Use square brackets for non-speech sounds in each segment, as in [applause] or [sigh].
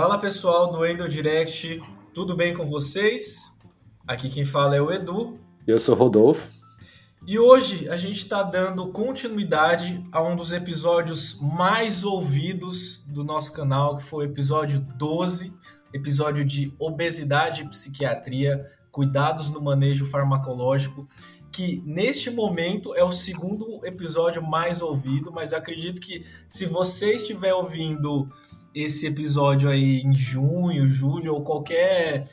Fala pessoal do Endo Direct, tudo bem com vocês? Aqui quem fala é o Edu. Eu sou Rodolfo. E hoje a gente está dando continuidade a um dos episódios mais ouvidos do nosso canal, que foi o episódio 12, episódio de obesidade e psiquiatria, cuidados no manejo farmacológico, que neste momento é o segundo episódio mais ouvido, mas eu acredito que se você estiver ouvindo esse episódio aí em junho, julho ou qualquer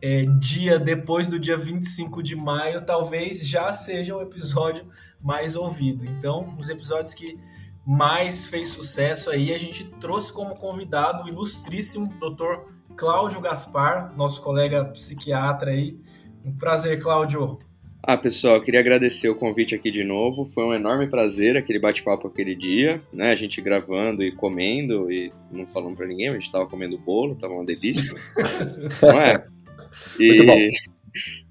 é, dia depois do dia 25 de maio, talvez já seja o episódio mais ouvido. Então, os episódios que mais fez sucesso aí, a gente trouxe como convidado o ilustríssimo Dr. Cláudio Gaspar, nosso colega psiquiatra aí. Um prazer, Cláudio. Ah, pessoal, queria agradecer o convite aqui de novo. Foi um enorme prazer aquele bate-papo aquele dia, né? A gente gravando e comendo e não falando para ninguém, a gente tava comendo bolo, tava uma delícia. [laughs] não é? E, Muito bom.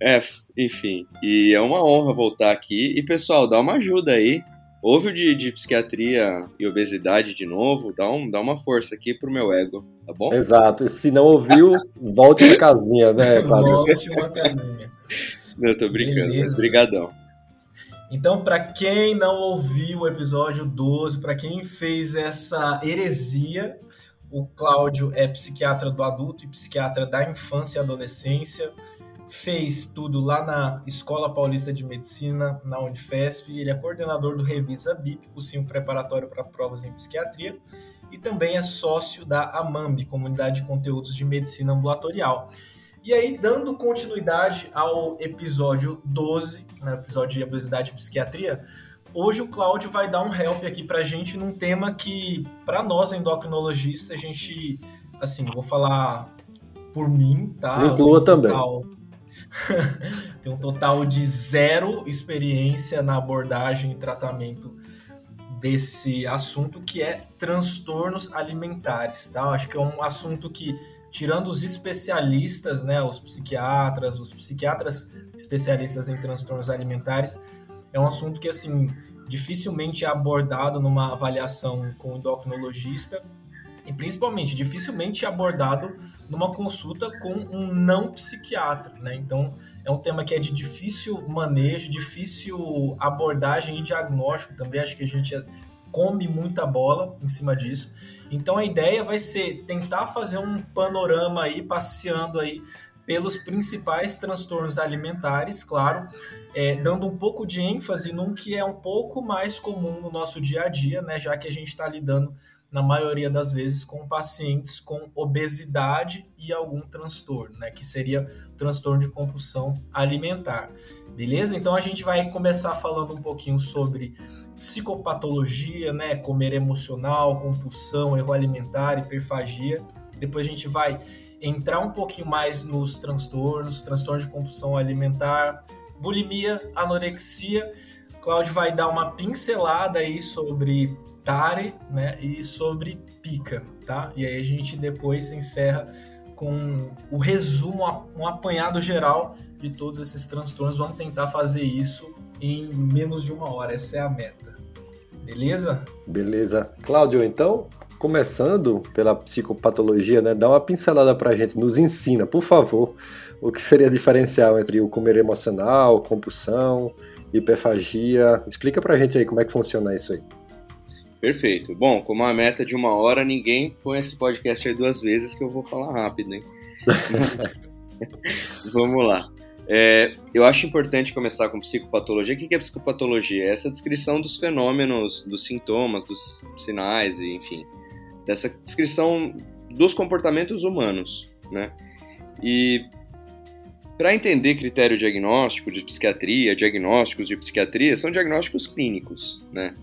É, enfim. E é uma honra voltar aqui. E, pessoal, dá uma ajuda aí. Ouve o de, de psiquiatria e obesidade de novo, dá, um, dá uma força aqui pro meu ego, tá bom? Exato. E se não ouviu, volte pra casinha, né, [laughs] Cláudio? Volte uma casinha. Eu tô brincando, mas brigadão. Então, para quem não ouviu o episódio 12, para quem fez essa heresia, o Cláudio é psiquiatra do adulto e psiquiatra da infância e adolescência. Fez tudo lá na Escola Paulista de Medicina, na Unifesp. Ele é coordenador do Revisa BIP, cursinho preparatório para provas em psiquiatria. E também é sócio da AMAMB, Comunidade de Conteúdos de Medicina Ambulatorial. E aí, dando continuidade ao episódio 12, né, episódio de obesidade e psiquiatria, hoje o Cláudio vai dar um help aqui pra gente num tema que, para nós endocrinologistas, a gente, assim, vou falar por mim, tá? Inclua um também. total- [laughs] Tem um total de zero experiência na abordagem e tratamento desse assunto que é transtornos alimentares, tá? Eu acho que é um assunto que tirando os especialistas, né, os psiquiatras, os psiquiatras especialistas em transtornos alimentares, é um assunto que assim dificilmente é abordado numa avaliação com o endocrinologista e principalmente dificilmente é abordado numa consulta com um não psiquiatra, né? Então é um tema que é de difícil manejo, difícil abordagem e diagnóstico também. Acho que a gente come muita bola em cima disso. Então a ideia vai ser tentar fazer um panorama aí, passeando aí pelos principais transtornos alimentares, claro, é, dando um pouco de ênfase num que é um pouco mais comum no nosso dia a dia, né? Já que a gente está lidando na maioria das vezes com pacientes com obesidade e algum transtorno, né? Que seria transtorno de compulsão alimentar. Beleza? Então a gente vai começar falando um pouquinho sobre psicopatologia, né? Comer emocional, compulsão, erro alimentar, hiperfagia. Depois a gente vai entrar um pouquinho mais nos transtornos, transtorno de compulsão alimentar, bulimia, anorexia. Cláudio vai dar uma pincelada aí sobre TARE, né? E sobre pica, tá? E aí a gente depois encerra com o resumo, um apanhado geral de todos esses transtornos. Vamos tentar fazer isso em menos de uma hora. Essa é a meta. Beleza? Beleza. Cláudio, então, começando pela psicopatologia, né? Dá uma pincelada pra gente, nos ensina, por favor, o que seria diferencial entre o comer emocional, compulsão, hiperfagia. Explica pra gente aí como é que funciona isso aí. Perfeito. Bom, como a meta de uma hora, ninguém põe esse podcast aí duas vezes que eu vou falar rápido, hein? [laughs] Vamos lá. É, eu acho importante começar com psicopatologia. O que é psicopatologia? É essa descrição dos fenômenos, dos sintomas, dos sinais, enfim, dessa descrição dos comportamentos humanos, né? E para entender critério diagnóstico de psiquiatria, diagnósticos de psiquiatria, são diagnósticos clínicos, né?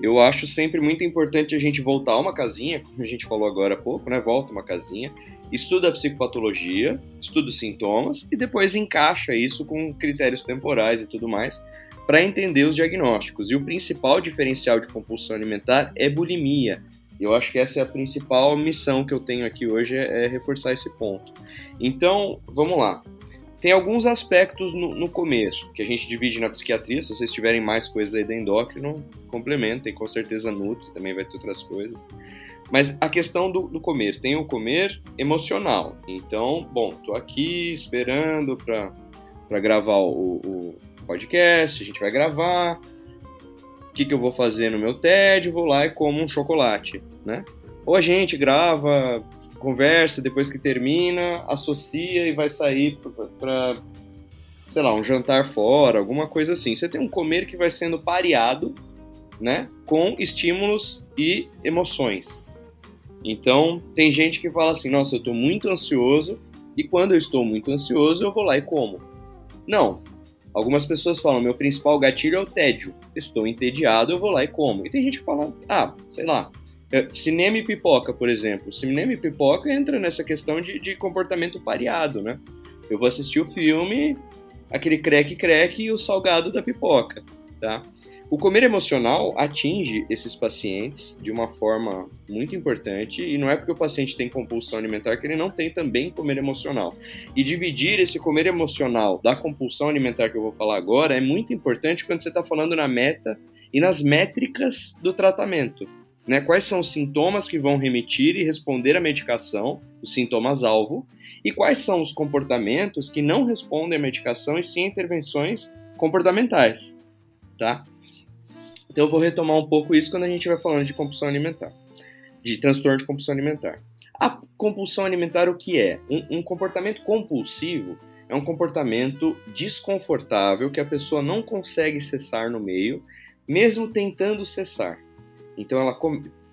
Eu acho sempre muito importante a gente voltar uma casinha, como a gente falou agora há pouco, né? Volta uma casinha, estuda a psicopatologia, estuda os sintomas e depois encaixa isso com critérios temporais e tudo mais para entender os diagnósticos. E o principal diferencial de compulsão alimentar é bulimia. Eu acho que essa é a principal missão que eu tenho aqui hoje é, é reforçar esse ponto. Então, vamos lá. Tem alguns aspectos no, no, começo que a gente divide na psiquiatria. Se vocês tiverem mais coisas aí da endócrino, complementem, com certeza Nutri também vai ter outras coisas. Mas a questão do, do, comer, tem o comer emocional. Então, bom, tô aqui esperando para gravar o, o, podcast, a gente vai gravar. O que, que eu vou fazer no meu TED? Vou lá e como um chocolate, né? Ou a gente grava, conversa, depois que termina, associa e vai sair para, sei lá, um jantar fora, alguma coisa assim. Você tem um comer que vai sendo pareado, né, com estímulos e emoções. Então, tem gente que fala assim: nossa, eu estou muito ansioso, e quando eu estou muito ansioso, eu vou lá e como. Não. Algumas pessoas falam: meu principal gatilho é o tédio. Estou entediado, eu vou lá e como. E tem gente que fala: ah, sei lá, é, cinema e pipoca, por exemplo. Cinema e pipoca entra nessa questão de, de comportamento pareado, né? Eu vou assistir o filme, aquele creque-creque e o salgado da pipoca, tá? O comer emocional atinge esses pacientes de uma forma muito importante e não é porque o paciente tem compulsão alimentar que ele não tem também comer emocional. E dividir esse comer emocional da compulsão alimentar que eu vou falar agora é muito importante quando você está falando na meta e nas métricas do tratamento. Né? Quais são os sintomas que vão remitir e responder à medicação, os sintomas-alvo, e quais são os comportamentos que não respondem à medicação e sim intervenções comportamentais. Tá? Então eu vou retomar um pouco isso quando a gente vai falando de compulsão alimentar, de transtorno de compulsão alimentar. A compulsão alimentar o que é? Um, um comportamento compulsivo é um comportamento desconfortável que a pessoa não consegue cessar no meio, mesmo tentando cessar. Então ela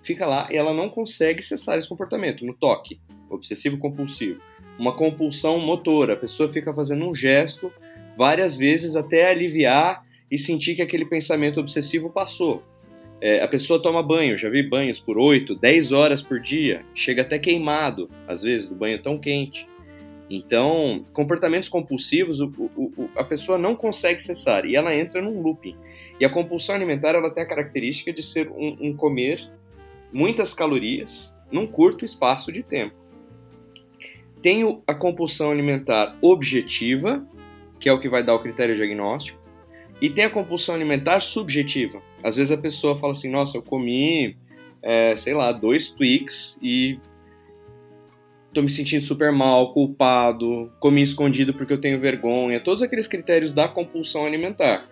fica lá e ela não consegue cessar esse comportamento no toque, obsessivo compulsivo. Uma compulsão motora, a pessoa fica fazendo um gesto várias vezes até aliviar e sentir que aquele pensamento obsessivo passou. É, a pessoa toma banho, já vi banhos por 8, 10 horas por dia, chega até queimado, às vezes, do banho tão quente. Então, comportamentos compulsivos, o, o, o, a pessoa não consegue cessar e ela entra num looping. E a compulsão alimentar ela tem a característica de ser um, um comer muitas calorias num curto espaço de tempo. Tem a compulsão alimentar objetiva, que é o que vai dar o critério diagnóstico, e tem a compulsão alimentar subjetiva. Às vezes a pessoa fala assim: nossa, eu comi, é, sei lá, dois Twix e tô me sentindo super mal, culpado, comi escondido porque eu tenho vergonha. Todos aqueles critérios da compulsão alimentar.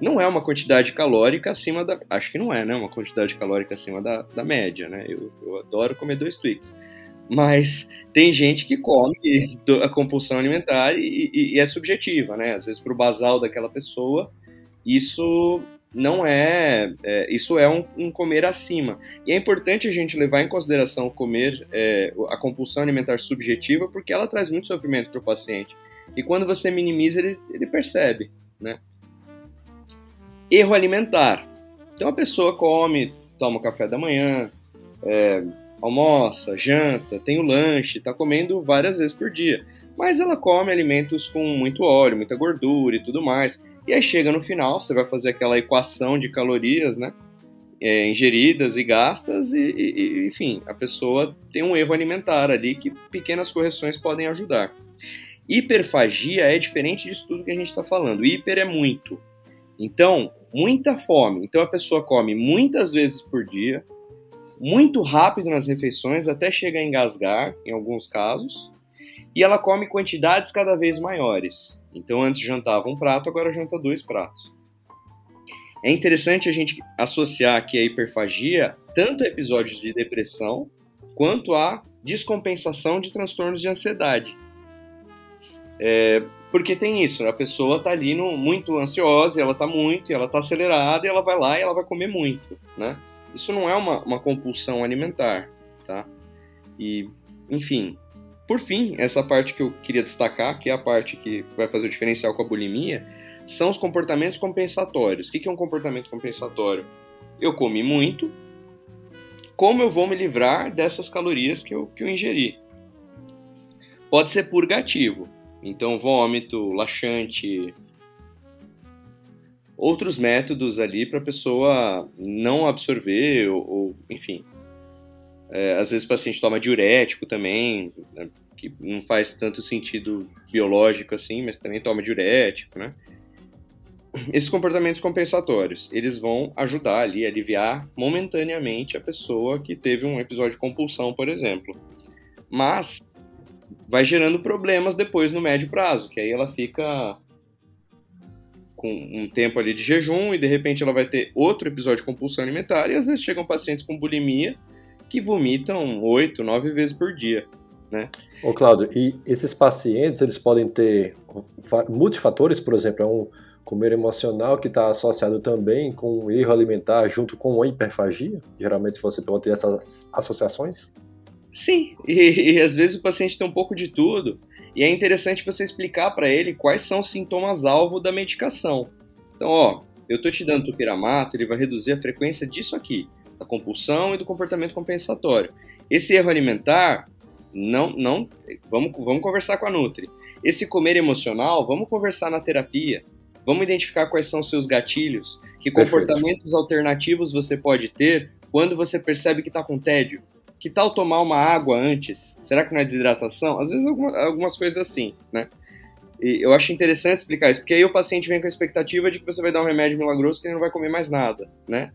Não é uma quantidade calórica acima da. Acho que não é, né? Uma quantidade calórica acima da, da média, né? Eu, eu adoro comer dois Twix. Mas tem gente que come [laughs] a compulsão alimentar e, e, e é subjetiva, né? Às vezes, para o basal daquela pessoa, isso não é, é isso é um, um, comer acima. E é importante a gente levar em consideração comer é, a compulsão alimentar subjetiva, porque ela traz muito sofrimento para o paciente. E quando você minimiza, ele, ele percebe, né? Erro alimentar. Então a pessoa come, toma café da manhã, é, almoça, janta, tem o lanche, está comendo várias vezes por dia. Mas ela come alimentos com muito óleo, muita gordura e tudo mais. E aí chega no final, você vai fazer aquela equação de calorias, né? É, ingeridas e gastas, e, e, enfim, a pessoa tem um erro alimentar ali que pequenas correções podem ajudar. Hiperfagia é diferente disso tudo que a gente está falando. Hiper é muito. Então, muita fome. Então a pessoa come muitas vezes por dia, muito rápido nas refeições, até chegar a engasgar, em alguns casos, e ela come quantidades cada vez maiores. Então antes jantava um prato, agora janta dois pratos. É interessante a gente associar aqui a hiperfagia tanto a episódios de depressão quanto a descompensação de transtornos de ansiedade. É, porque tem isso, a pessoa está ali no, muito ansiosa, ela está muito, ela está acelerada, ela vai lá e ela vai comer muito, né? Isso não é uma, uma compulsão alimentar, tá? E, enfim, por fim, essa parte que eu queria destacar, que é a parte que vai fazer o diferencial com a bulimia, são os comportamentos compensatórios. O que é um comportamento compensatório? Eu comi muito, como eu vou me livrar dessas calorias que eu, que eu ingeri? Pode ser purgativo, então vômito, laxante, outros métodos ali para a pessoa não absorver ou, ou enfim, é, às vezes o paciente toma diurético também, né, que não faz tanto sentido biológico assim, mas também toma diurético, né? esses comportamentos compensatórios, eles vão ajudar ali, aliviar momentaneamente a pessoa que teve um episódio de compulsão, por exemplo. Mas vai gerando problemas depois no médio prazo, que aí ela fica com um tempo ali de jejum e de repente ela vai ter outro episódio de compulsão alimentar e às vezes chegam pacientes com bulimia que vomitam oito, nove vezes por dia, né? Ô Cláudio, e esses pacientes, eles podem ter multifatores, por exemplo, é um comer emocional que está associado também com um erro alimentar junto com a hiperfagia? Geralmente você pode ter essas associações? Sim, e, e, às vezes o paciente tem um pouco de tudo, e é interessante você explicar para ele quais são os sintomas-alvo da medicação. Então, ó, eu tô te dando tupiramato, ele vai reduzir a frequência disso aqui, da compulsão e do comportamento compensatório. Esse erro alimentar, não, não, vamos, vamos conversar com a Nutri. Esse comer emocional, vamos conversar na terapia. Vamos identificar quais são os seus gatilhos, que comportamentos Perfeito. alternativos você pode ter quando você percebe que está com tédio. Que tal tomar uma água antes? Será que não é desidratação? Às vezes algumas, algumas coisas assim, né? E eu acho interessante explicar isso, porque aí o paciente vem com a expectativa de que você vai dar um remédio milagroso que ele não vai comer mais nada, né?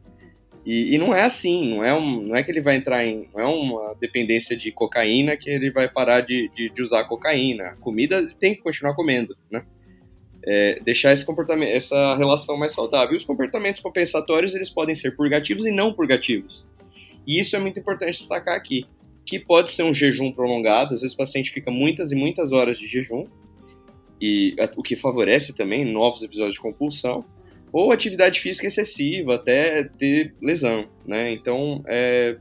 E, e, não é assim, não é, um, não é que ele vai entrar em. Não é uma dependência de cocaína que ele vai parar de, de, de usar cocaína. A comida tem que continuar comendo, né? É, deixar esse comportamento, essa relação mais saudável. E os comportamentos compensatórios eles podem ser purgativos e não purgativos. E isso é muito importante destacar aqui, que pode ser um jejum prolongado, às vezes o paciente fica muitas e muitas horas de jejum, e o que favorece também novos episódios de compulsão, ou atividade física excessiva, até ter lesão, né? Então, é,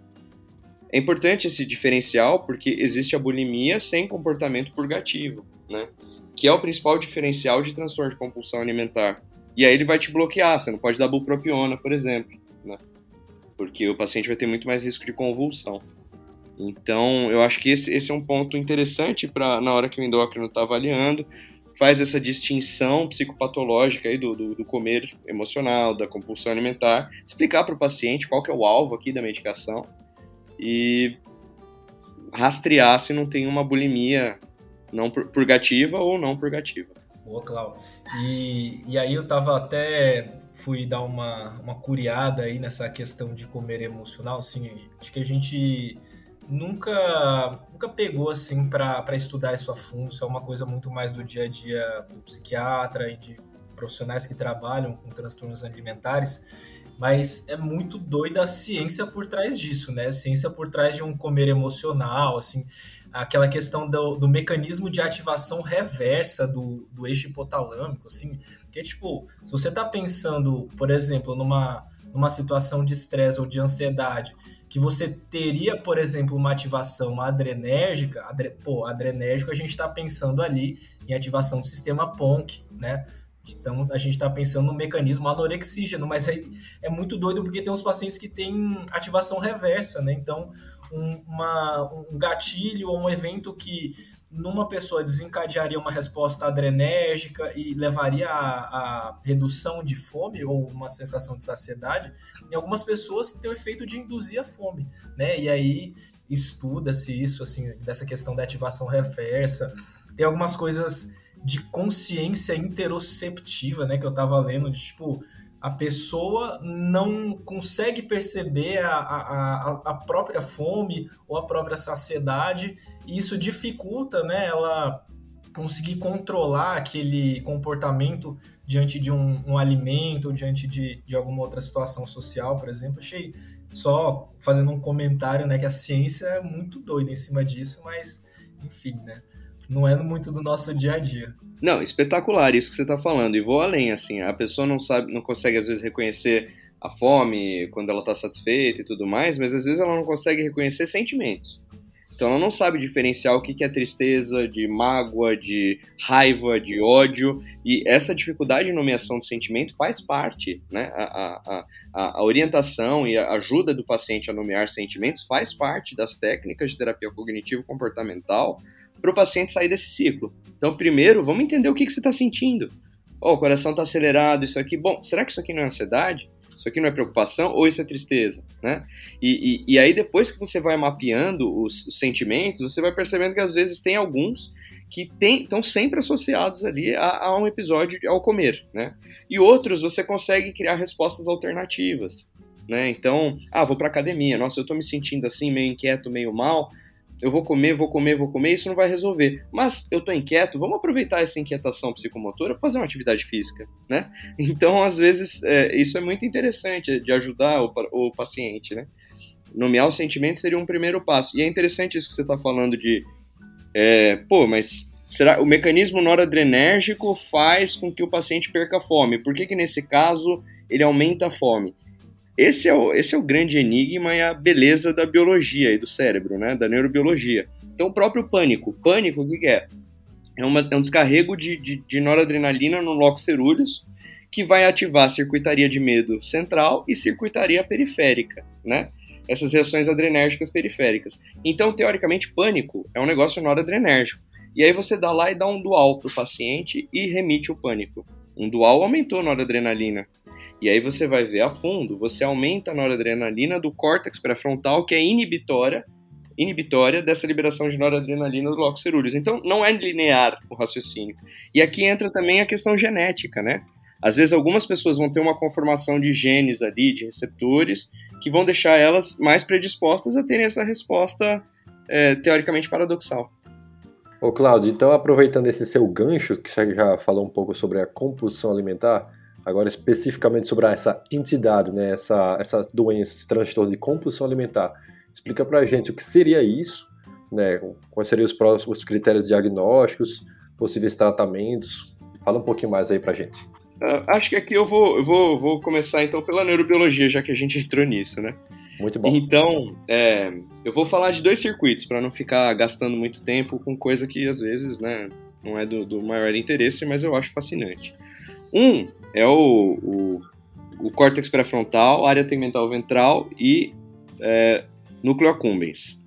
é importante esse diferencial porque existe a bulimia sem comportamento purgativo, né? Que é o principal diferencial de transtorno de compulsão alimentar. E aí ele vai te bloquear, você não pode dar bupropiona, por exemplo, né? porque o paciente vai ter muito mais risco de convulsão. Então, eu acho que esse, esse é um ponto interessante para na hora que o endócrino está avaliando, faz essa distinção psicopatológica aí do, do, do, comer emocional, da compulsão alimentar, explicar para o paciente qual que é o alvo aqui da medicação e rastrear se não tem uma bulimia não purgativa ou não purgativa. Boa, Cláudio. E, e aí eu tava até, fui dar uma, uma curiada aí nessa questão de comer emocional, assim, acho que a gente nunca, nunca pegou, assim, para estudar isso a fundo, isso é uma coisa muito mais do dia a dia do psiquiatra e de profissionais que trabalham com transtornos alimentares, mas é muito doida a ciência por trás disso, né? A ciência por trás de um comer emocional, assim, aquela questão do, do, mecanismo de ativação reversa do, do eixo hipotalâmico, assim, que tipo, se você está pensando, por exemplo, numa, numa situação de estresse ou de ansiedade, que você teria, por exemplo, uma ativação adrenérgica, adre, pô, adrenérgico a gente está pensando ali em ativação do sistema PONC, né? Então a gente está pensando no mecanismo anorexígeno, mas é, é muito doido porque tem uns pacientes que têm ativação reversa, né? Então um, uma, um gatilho ou um evento que numa pessoa desencadearia uma resposta adrenérgica e levaria a, a, redução de fome ou uma sensação de saciedade, em algumas pessoas tem o efeito de induzir a fome, né? E aí estuda-se isso, assim, dessa questão da ativação reversa. Tem algumas coisas de consciência interoceptiva, né, que eu tava lendo, de, tipo, a pessoa não consegue perceber a, a, a, própria fome ou a própria saciedade, e isso dificulta né, ela conseguir controlar aquele comportamento diante de um, um alimento, diante de, de alguma outra situação social, por exemplo. Achei só fazendo um comentário né, que a ciência é muito doida em cima disso, mas enfim, né? Não é muito do nosso dia a dia. Não, espetacular isso que você está falando. E vou além, assim, a pessoa não sabe, não consegue às vezes reconhecer a fome quando ela está satisfeita e tudo mais, mas às vezes ela não consegue reconhecer sentimentos. Então ela não sabe diferenciar o que é tristeza, de mágoa, de raiva, de ódio. E essa dificuldade de nomeação de sentimento faz parte, né? A, a, a, orientação e a ajuda do paciente a nomear sentimentos faz parte das técnicas de terapia cognitivo-comportamental para o paciente sair desse ciclo. Então, primeiro, vamos entender o que, que você está sentindo. Oh, o coração está acelerado, isso aqui. Bom, será que isso aqui não é ansiedade? Isso aqui não é preocupação ou isso é tristeza, né? E, e, e aí depois que você vai mapeando os, os, sentimentos, você vai percebendo que às vezes tem alguns que estão sempre associados ali a, a, um episódio ao comer, né? E outros você consegue criar respostas alternativas, né? Então, ah, vou para academia, nossa, eu estou me sentindo assim, meio inquieto, meio mal, eu vou comer, vou comer, vou comer, isso não vai resolver. Mas eu estou inquieto, vamos aproveitar essa inquietação psicomotora para fazer uma atividade física, né? [laughs] Então, às vezes, é, isso é muito interessante de ajudar o, o paciente, né? Nomear o sentimento seria um primeiro passo. E é interessante isso que você está falando de é, pô, mas será o mecanismo noradrenérgico faz com que o paciente perca fome? Por que, que nesse caso ele aumenta a fome? Esse é, o, esse é o grande enigma e a beleza da biologia e do cérebro, né? Da neurobiologia. Então, o próprio pânico. Pânico, o que, é? É, uma, é um descarrego de, de, de noradrenalina no locus ceruleus que vai ativar a circuitaria de medo central e circuitaria periférica, né? essas reações adrenérgicas periféricas. Então, teoricamente, pânico é um negócio noradrenérgico. E aí você dá lá e dá um dual para o paciente e remite o pânico. Um dual aumentou a noradrenalina. E aí você vai ver a fundo, você aumenta a noradrenalina do córtex pré-frontal, que é inibitória, inibitória dessa liberação de noradrenalina do locus ceruleus. Então, não é linear o raciocínio. E aqui entra também a questão genética, né? Às vezes algumas pessoas vão ter uma conformação de genes ali, de receptores, que vão deixar elas mais predispostas a terem essa resposta é, teoricamente paradoxal. Ô Cláudio, então aproveitando esse seu gancho, que você já falou um pouco sobre a compulsão alimentar, agora especificamente sobre essa entidade, né, essa, essa doença, esse transtorno de compulsão alimentar, explica pra gente o que seria isso, né, quais seriam os próximos critérios diagnósticos, possíveis tratamentos, fala um pouquinho mais aí pra gente. Uh, acho que aqui eu vou, eu vou, vou começar então pela neurobiologia, já que a gente entrou nisso, né? Muito bom. Então, é, eu vou falar de dois circuitos para não ficar gastando muito tempo com coisa que às vezes, né, não é do, do maior interesse, mas eu acho fascinante. Um é o, o, o córtex pré-frontal, área tegmental ventral e é, núcleo accumbens.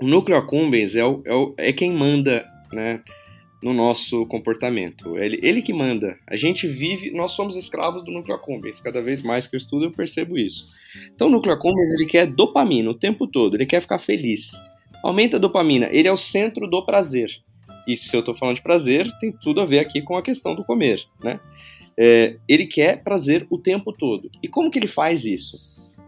O núcleo accumbens é, o, é, o, é quem manda, né? no nosso comportamento. Ele, ele que manda. A gente vive, nós somos escravos do núcleo accumbens. Cada vez mais que eu estudo, eu percebo isso. Então, o núcleo accumbens, ele quer dopamina o tempo todo, ele quer ficar feliz. Aumenta a dopamina, ele é o centro do prazer. E se eu estou falando de prazer, tem tudo a ver aqui com a questão do comer, né? É, ele quer prazer o tempo todo. E como que ele faz isso?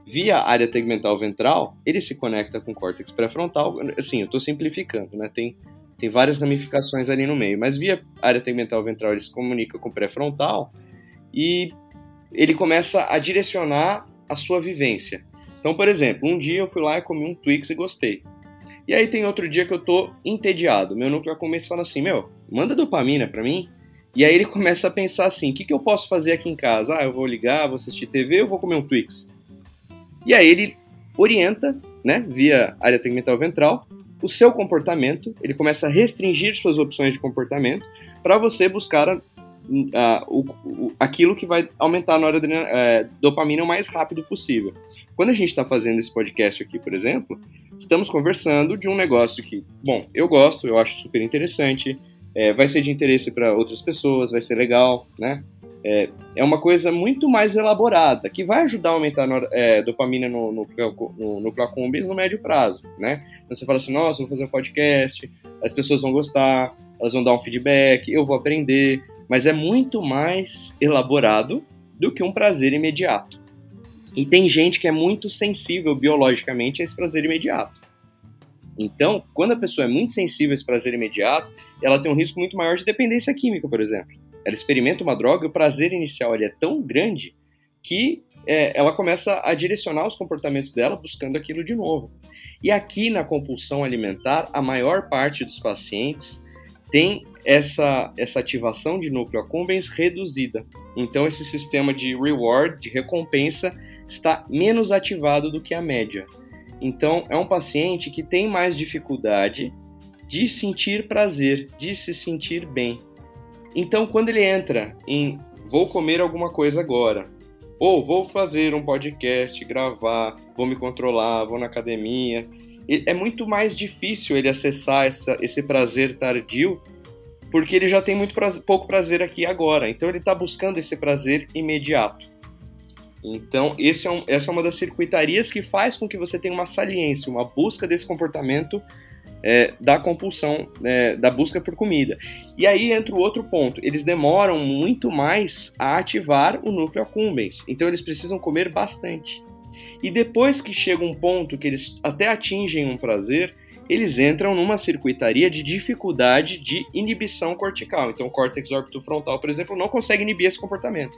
Via área tegmental ventral, ele se conecta com o córtex pré-frontal. Assim, eu estou simplificando, né? Tem tem várias ramificações ali no meio. Mas via área tegmental ventral ele se comunica com o pré-frontal e ele começa a direcionar a sua vivência. Então, por exemplo, um dia eu fui lá e comi um Twix e gostei. E aí tem outro dia que eu tô entediado. Meu núcleo começa a falar assim, meu, manda dopamina para mim. E aí ele começa a pensar assim, o que, que eu posso fazer aqui em casa? Ah, eu vou ligar, vou assistir TV, eu vou comer um Twix. E aí ele orienta, né, via área tegmental ventral, o seu comportamento, ele começa a restringir suas opções de comportamento para você buscar a, a, o, aquilo que vai aumentar a noradrenalina, é, dopamina o mais rápido possível. Quando a gente está fazendo esse podcast aqui, por exemplo, estamos conversando de um negócio que, bom, eu gosto, eu acho super interessante, é, vai ser de interesse para outras pessoas, vai ser legal, né? é, é uma coisa muito mais elaborada, que vai ajudar a aumentar é, dopamina no, no, no, no accumbens no médio prazo, né? Então você fala assim, nossa, vou fazer um podcast, as pessoas vão gostar, elas vão dar um feedback, eu vou aprender, mas é muito mais elaborado do que um prazer imediato. E tem gente que é muito sensível biologicamente a esse prazer imediato. Então, quando a pessoa é muito sensível a esse prazer imediato, ela tem um risco muito maior de dependência química, por exemplo ela experimenta uma droga e o prazer inicial é tão grande que é, ela começa a direcionar os comportamentos dela buscando aquilo de novo. E aqui na compulsão alimentar, a maior parte dos pacientes tem essa, essa ativação de núcleo accumbens reduzida. Então, esse sistema de reward, de recompensa, está menos ativado do que a média. Então, é um paciente que tem mais dificuldade de sentir prazer, de se sentir bem. Então, quando ele entra em vou comer alguma coisa agora, ou vou fazer um podcast, gravar, vou me controlar, vou na academia, é muito mais difícil ele acessar essa, esse prazer tardio, porque ele já tem muito prazer, pouco prazer aqui agora. Então, ele está buscando esse prazer imediato. Então, é um, essa é uma das circuitarias que faz com que você tenha uma saliência, uma busca desse comportamento é, da compulsão, é, da busca por comida. E aí entra o outro ponto: eles demoram muito mais a ativar o núcleo accumbens, então eles precisam comer bastante. E depois que chega um ponto que eles até atingem um prazer, eles entram numa circuitaria de dificuldade de inibição cortical. Então, o córtex orbitofrontal, por exemplo, não consegue inibir esse comportamento.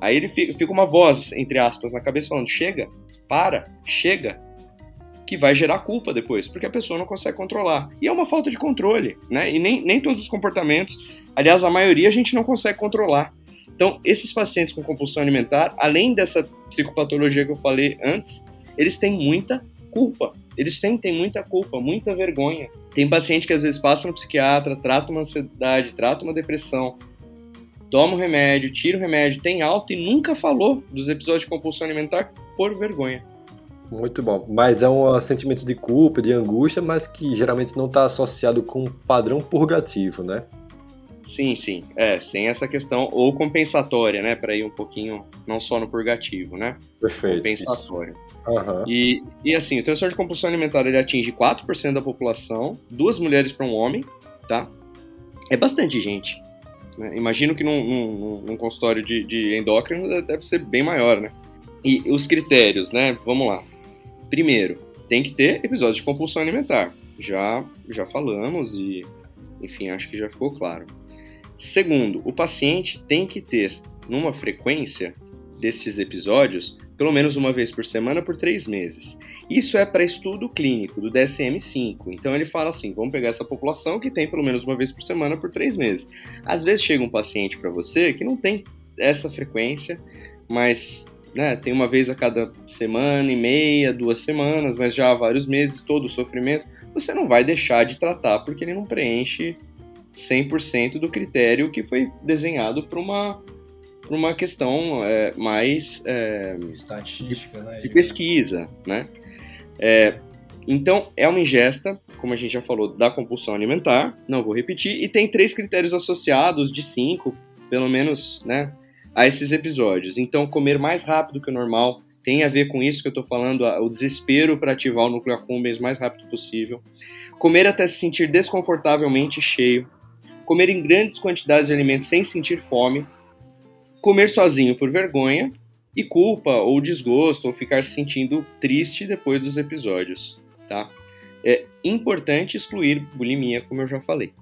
Aí ele fica, fica uma voz, entre aspas, na cabeça falando: chega, para, chega, que vai gerar culpa depois, porque a pessoa não consegue controlar. E é uma falta de controle, né? E nem, nem todos os comportamentos, aliás, a maioria a gente não consegue controlar. Então, esses pacientes com compulsão alimentar, além dessa psicopatologia que eu falei antes, eles têm muita culpa. Eles sentem muita culpa, muita vergonha. Tem paciente que às vezes passa no psiquiatra, trata uma ansiedade, trata uma depressão, toma o um remédio, tira o remédio, tem alta e nunca falou dos episódios de compulsão alimentar por vergonha. Muito bom. Mas é um sentimento de culpa, de angústia, mas que geralmente não está associado com um padrão purgativo, né? Sim, sim. É, sem essa questão, ou compensatória, né? Para ir um pouquinho, não só no purgativo, né? Perfeito. Compensatório. Uhum. E, e assim, o transtorno de compulsão alimentar ele atinge 4% da população, duas mulheres para um homem, tá? É bastante gente. Né? Imagino que num, num, num consultório de, de endócrino deve ser bem maior, né? E os critérios, né? Vamos lá. Primeiro, tem que ter episódio de compulsão alimentar. Já, já falamos e, enfim, acho que já ficou claro. Segundo, o paciente tem que ter, numa frequência destes episódios, pelo menos uma vez por semana por três meses. Isso é para estudo clínico do DSM-5. Então ele fala assim: vamos pegar essa população que tem pelo menos uma vez por semana por três meses. Às vezes chega um paciente para você que não tem essa frequência, mas né, tem uma vez a cada semana e meia, duas semanas, mas já há vários meses, todo o sofrimento, você não vai deixar de tratar porque ele não preenche 100% do critério que foi desenhado para uma, uma questão é, mais é, estatística, de, né? de pesquisa, né? É, então, é uma ingesta, como a gente já falou, da compulsão alimentar, não vou repetir, e tem três critérios associados de cinco, pelo menos, né? a esses episódios. Então, comer mais rápido que o normal tem a ver com isso que eu estou falando, o desespero para ativar o núcleo accumbens o mais rápido possível. Comer até se sentir desconfortavelmente cheio. Comer em grandes quantidades de alimentos sem sentir fome. Comer sozinho por vergonha e culpa ou desgosto ou ficar se sentindo triste depois dos episódios, tá? É importante excluir bulimia, como eu já falei.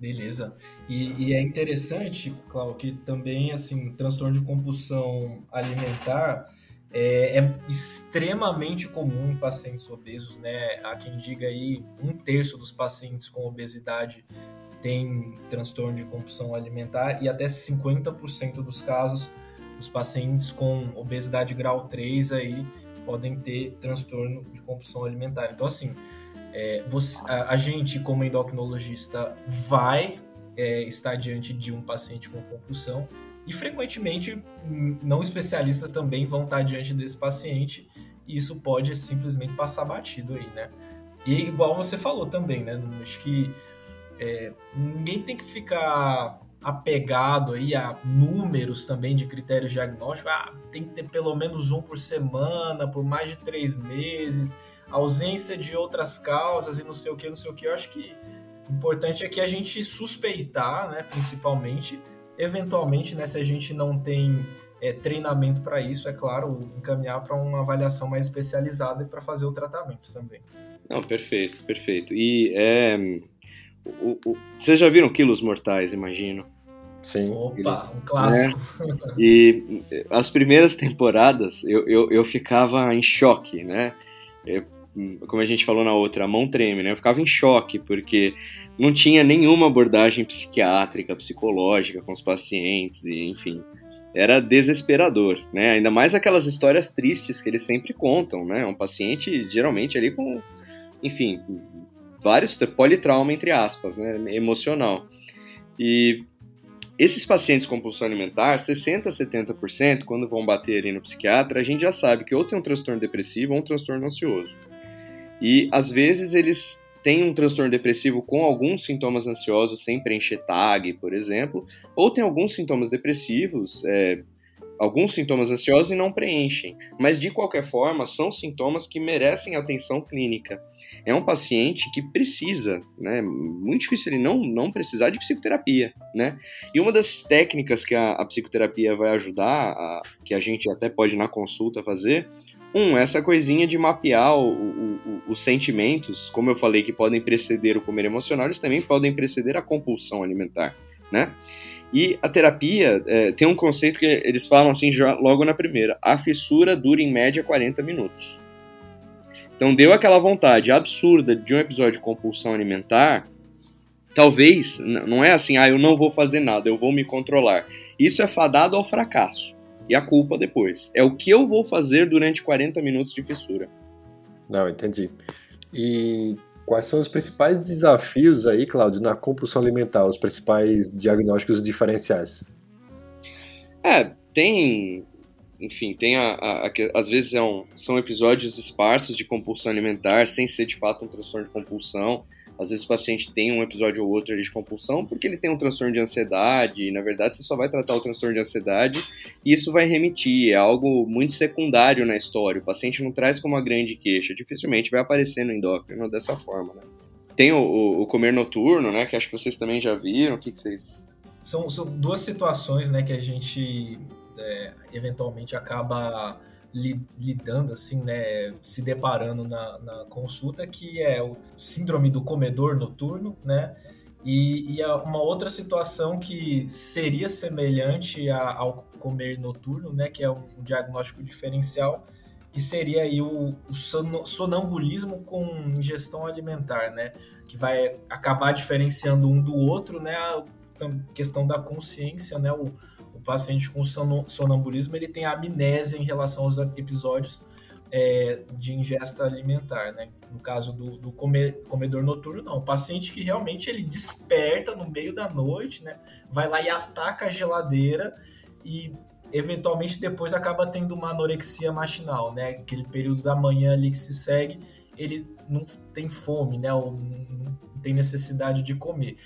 Beleza. E, e, é interessante, Cláudio, que também, assim, transtorno de compulsão alimentar é, é, extremamente comum em pacientes obesos, né? Há quem diga aí um terço dos pacientes com obesidade tem transtorno de compulsão alimentar e até 50% dos casos os pacientes com obesidade grau 3 aí podem ter transtorno de compulsão alimentar. Então, assim, é, você, a, a, gente, como endocrinologista, vai é, estar diante de um paciente com compulsão e frequentemente hum, não especialistas também vão estar diante desse paciente e isso pode simplesmente passar batido aí, né? E igual você falou também, né? Acho que é, ninguém tem que ficar apegado aí a números também de critérios diagnósticos. Ah, tem que ter pelo menos um por semana, por mais de três meses ausência de outras causas e não sei o que, não sei o que. Eu acho que o importante é que a gente suspeitar, né, principalmente, eventualmente, né, se a gente não tem é, treinamento para isso, é claro, encaminhar para uma avaliação mais especializada e para fazer o tratamento também. Não, perfeito, perfeito. E é, o, o, vocês já viram Quilos Mortais, imagino? Sim. Opa, um clássico. Né? E as primeiras temporadas eu, eu, eu ficava em choque, né? Eu, como a gente falou na outra, a mão treme, né? Eu ficava em choque, porque não tinha nenhuma abordagem psiquiátrica, psicológica com os pacientes, e enfim. Era desesperador, né? Ainda mais aquelas histórias tristes que eles sempre contam, né? Um paciente, geralmente, ali com, enfim, vários politrauma, entre aspas, né? Emocional. E esses pacientes com compulsão alimentar, 60% a 70%, quando vão bater ali no psiquiatra, a gente já sabe que ou tem um transtorno depressivo ou um transtorno ansioso. E às vezes eles têm um transtorno depressivo com alguns sintomas ansiosos, sem preencher tag, por exemplo, ou tem alguns sintomas depressivos, é, alguns sintomas ansiosos e não preenchem. Mas, de qualquer forma, são sintomas que merecem atenção clínica. É um paciente que precisa, né? Muito difícil ele não, não precisar de psicoterapia, né? E uma das técnicas que a, a psicoterapia vai ajudar, a, que a gente até pode na consulta fazer, um, essa coisinha de mapear o, o, o, os sentimentos, como eu falei, que podem preceder o comer emocional, eles também podem preceder a compulsão alimentar, né? E a terapia é, tem um conceito que eles falam assim já logo na primeira: a fissura dura em média 40 minutos. Então deu aquela vontade absurda de um episódio de compulsão alimentar. Talvez não é assim, ah, eu não vou fazer nada, eu vou me controlar. Isso é fadado ao fracasso e a culpa depois. É o que eu vou fazer durante 40 minutos de fissura. Não, entendi. E quais são os principais desafios aí, Cláudio, na compulsão alimentar, os principais diagnósticos diferenciais? É, tem, enfim, tem a, a, a às vezes é um, são episódios esparsos de compulsão alimentar, sem ser de fato um transtorno de compulsão. Às vezes o paciente tem um episódio ou outro de compulsão porque ele tem um transtorno de ansiedade, e na verdade você só vai tratar o transtorno de ansiedade e isso vai remitir, é algo muito secundário na história. O paciente não traz como uma grande queixa, dificilmente vai aparecer no endócrino dessa forma, né? Tem o, o, o, comer noturno, né, que acho que vocês também já viram, o que, que vocês... São, são duas situações, né, que a gente é, eventualmente acaba lidando, assim, né, se deparando na, na consulta, que é o síndrome do comedor noturno, né, e, e uma outra situação que seria semelhante a, ao comer noturno, né, que é um, um diagnóstico diferencial, que seria aí o, o, sonambulismo com ingestão alimentar, né, que vai acabar diferenciando um do outro, né, a questão da consciência, né, o, paciente com sonambulismo ele tem amnésia em relação aos episódios é, de ingesta alimentar, né? No caso do, do comer, comedor noturno, não. O paciente que realmente ele desperta no meio da noite, né? Vai lá e ataca a geladeira e eventualmente depois acaba tendo uma anorexia matinal, né? Aquele período da manhã ali que se segue, ele não tem fome, né? Ou não tem necessidade de comer.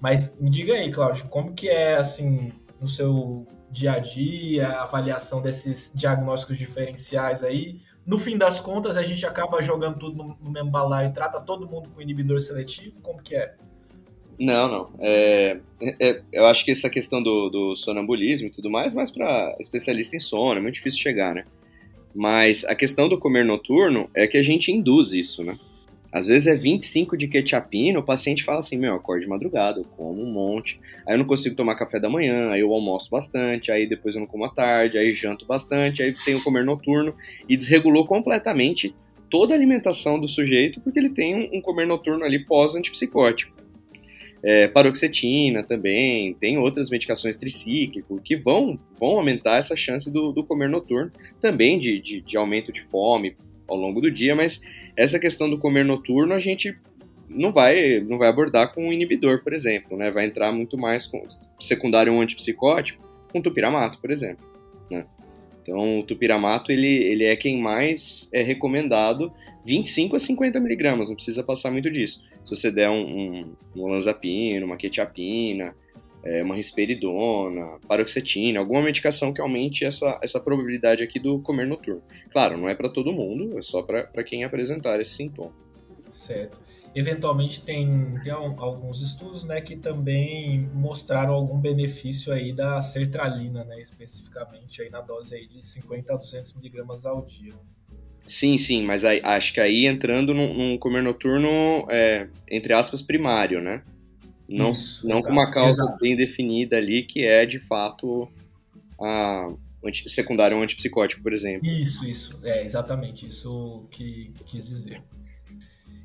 Mas me diga aí, Cláudio, como que é assim no seu dia a dia, avaliação desses diagnósticos diferenciais aí. No fim das contas, a gente acaba jogando tudo no, no mesmo balaio e trata todo mundo com inibidor seletivo? Como que é? Não, não. É, é, eu acho que essa questão do, do sonambulismo e tudo mais, mais para especialista em sono, é muito difícil chegar, né? Mas a questão do comer noturno é que a gente induz isso, né? Às vezes é 25 de quetiapina, o paciente fala assim, meu, eu acordo de madrugada, eu como um monte, aí eu não consigo tomar café da manhã, aí eu almoço bastante, aí depois eu não como à tarde, aí janto bastante, aí tenho comer noturno, e desregulou completamente toda a alimentação do sujeito, porque ele tem um, comer noturno ali pós-antipsicótico. É, paroxetina também, tem outras medicações tricíclico que vão, vão aumentar essa chance do, do comer noturno, também de, de, de aumento de fome ao longo do dia, mas essa questão do comer noturno a gente não vai, não vai abordar com um inibidor, por exemplo, né? Vai entrar muito mais com secundário um antipsicótico, com tupiramato, por exemplo, né? Então, o tupiramato, ele, ele é quem mais é recomendado 25 a 50 miligramas, não precisa passar muito disso. Se você der um, um, um olanzapina, uma quetiapina, é, uma risperidona, paroxetina, alguma medicação que aumente essa, essa probabilidade aqui do comer noturno. Claro, não é para todo mundo, é só para quem apresentar esse sintoma. Certo. Eventualmente tem, tem alguns estudos né, que também mostraram algum benefício aí da sertralina, né, especificamente aí na dose aí de 50 a 200 miligramas ao dia. Sim, sim, mas aí, acho que aí entrando num, num comer noturno, é, entre aspas, primário, né? Não, Isso, não exato, com uma causa exato. bem definida ali, que é de fato a secundário um antipsicótico, por exemplo. Isso, isso, é exatamente isso que quis dizer.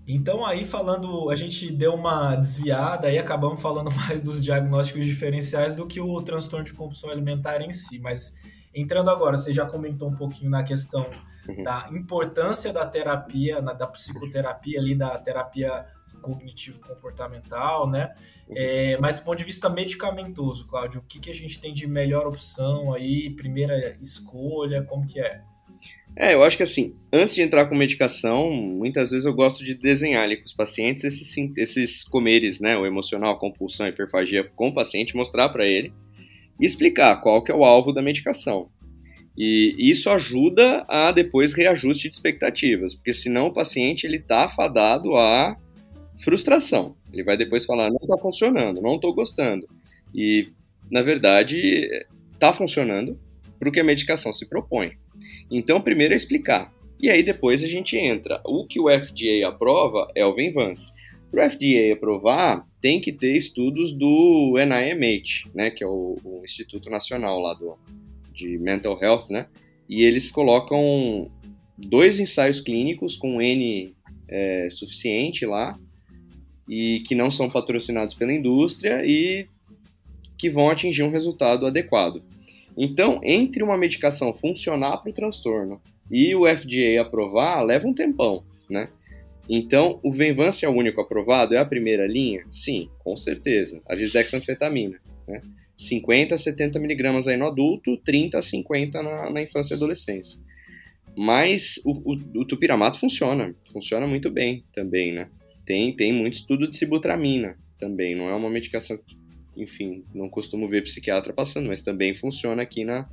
Então aí falando, a gente deu uma desviada e acabamos falando [laughs] mais dos diagnósticos diferenciais do que o transtorno de compulsão alimentar em si, mas entrando agora, você já comentou um pouquinho na questão uhum. da importância da terapia, da psicoterapia ali, da terapia cognitivo-comportamental, né? Uhum. É, mas do ponto de vista medicamentoso, Cláudio, o que, que a gente tem de melhor opção aí, primeira escolha, como que é? É, eu acho que assim, antes de entrar com medicação, muitas vezes eu gosto de desenhar ali com os pacientes esses, esses comeres, né? O emocional, a compulsão, a hiperfagia com o paciente, mostrar para ele e explicar qual que é o alvo da medicação. E isso ajuda a depois reajuste de expectativas, porque senão o paciente ele está afadado a frustração. Ele vai depois falar: não está funcionando, não estou gostando. E, na verdade, está funcionando para o que a medicação se propõe. Então, primeiro é explicar. E aí depois a gente entra. O que o FDA aprova é o Venvance. Para o FDA aprovar, tem que ter estudos do NIMH, né, que é o, o Instituto Nacional lá do, de Mental Health, né? E eles colocam dois ensaios clínicos com N é, suficiente lá e que não são patrocinados pela indústria e que vão atingir um resultado adequado. Então, entre uma medicação funcionar para o transtorno e o FDA aprovar, leva um tempão, né? Então, o Venvance é o único aprovado? É a primeira linha? Sim, com certeza. A lisdexanfetamina, né? 50 a 70 miligramas aí no adulto, 30 a 50 na, na infância e adolescência. Mas o, o, o, tupiramato funciona, funciona muito bem também, né? Tem, tem muito estudo de sibutramina também, não é uma medicação que, enfim, não costumo ver psiquiatra passando, mas também funciona aqui na,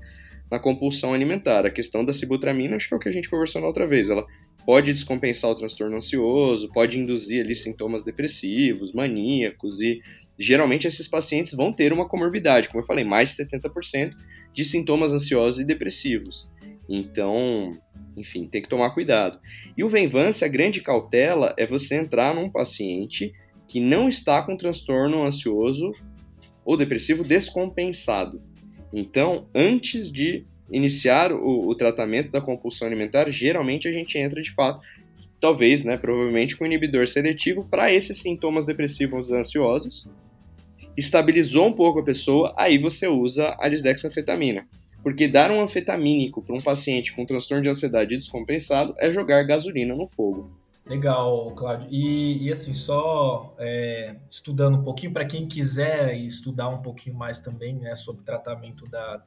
na compulsão alimentar. A questão da sibutramina, acho que é o que a gente conversou na outra vez, ela pode descompensar o transtorno ansioso, pode induzir ali sintomas depressivos, maníacos e geralmente esses pacientes vão ter uma comorbidade, como eu falei, mais de 70% de sintomas ansiosos e depressivos. Então, enfim, tem que tomar cuidado. E o Venvance, a grande cautela é você entrar num paciente que não está com transtorno ansioso ou depressivo descompensado. Então, antes de iniciar o, o, tratamento da compulsão alimentar, geralmente a gente entra de fato, talvez, né, provavelmente com inibidor seletivo para esses sintomas depressivos ansiosos. Estabilizou um pouco a pessoa, aí você usa a lisdexanfetamina. Porque dar um anfetamínico para um paciente com transtorno de ansiedade descompensado é jogar gasolina no fogo. Legal, Cláudio. E, e assim, só é, estudando um pouquinho, para quem quiser estudar um pouquinho mais também né, sobre tratamento da,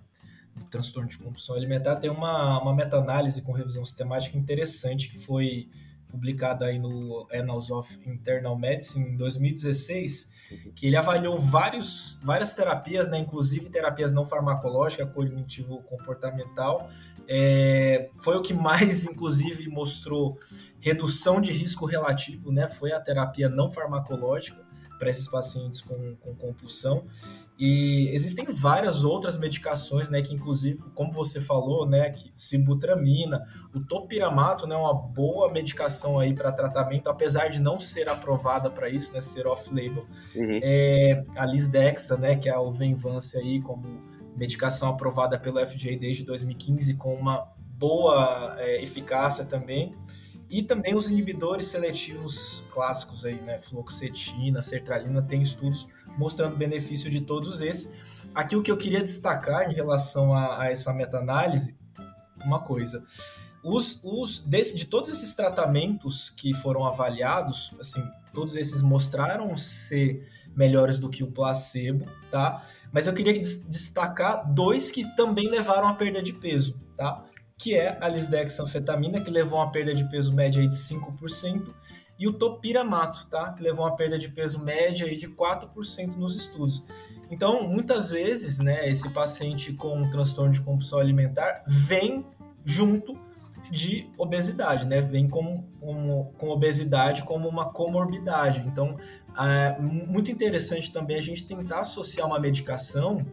do transtorno de compulsão alimentar, tem uma, uma meta-análise com revisão sistemática interessante que foi publicada aí no Annals of Internal Medicine em 2016, que ele avaliou vários, várias terapias, né, inclusive terapias não farmacológicas, cognitivo-comportamental. É, foi o que mais, inclusive, mostrou redução de risco relativo, né, foi a terapia não farmacológica para esses pacientes com, com compulsão. E existem várias outras medicações, né, que inclusive, como você falou, né, que sibutramina, o topiramato, né, uma boa medicação aí para tratamento, apesar de não ser aprovada para isso, né, ser off-label. Uhum. É, a Lisdexa, né, que é o Venvance aí como medicação aprovada pelo FDA desde 2015 com uma boa é, eficácia também. E também os inibidores seletivos clássicos aí, né, fluoxetina, sertralina, tem estudos mostrando benefício de todos esses. Aqui o que eu queria destacar em relação a, a essa meta-análise, uma coisa. Os, os desse, de todos esses tratamentos que foram avaliados, assim, todos esses mostraram ser melhores do que o placebo, tá? Mas eu queria destacar dois que também levaram a perda de peso, tá? Que é a lisdexanfetamina, que levou a perda de peso média de 5%, e o topiramato, tá? que levou uma perda de peso média aí de 4% nos estudos. Então, muitas vezes, né, esse paciente com transtorno de compulsão alimentar vem junto de obesidade, né? Vem com, com, com obesidade como uma comorbidade. Então, é muito interessante também a gente tentar associar uma medicação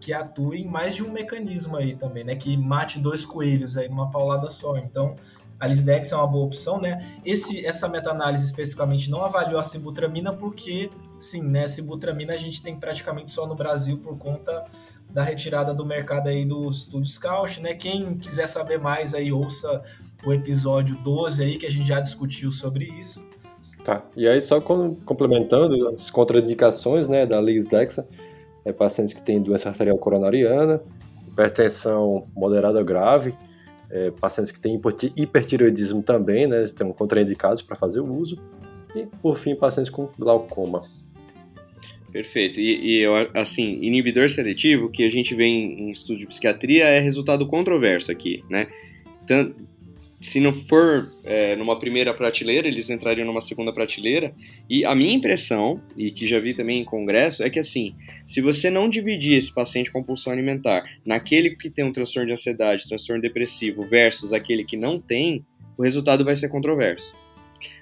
que atue em mais de um mecanismo aí também, né? Que mate dois coelhos aí numa paulada só. Então, a Lisdex é uma boa opção, né? Esse, essa meta-análise especificamente não avaliou a sibutramina porque, sim, né? Sibutramina a gente tem praticamente só no Brasil por conta da retirada do mercado aí do Studio Scout, né? Quem quiser saber mais aí, ouça o episódio 12 aí que a gente já discutiu sobre isso. Tá, e aí só complementando as contraindicações, né, da Lisdexa, é pacientes que têm doença arterial coronariana, hipertensão moderada grave, é, pacientes que têm hipertireoidismo também, né, estão contraindicados para fazer o uso, e por fim, pacientes com glaucoma. Perfeito. E, e, assim, inibidor seletivo, que a gente vê em, em estudo de psiquiatria, é resultado controverso aqui, né? Se não for é, numa primeira prateleira, eles entrariam numa segunda prateleira. E a minha impressão, e que já vi também em congresso, é que assim, se você não dividir esse paciente com compulsão alimentar naquele que tem um transtorno de ansiedade, transtorno depressivo, versus aquele que não tem, o resultado vai ser controverso.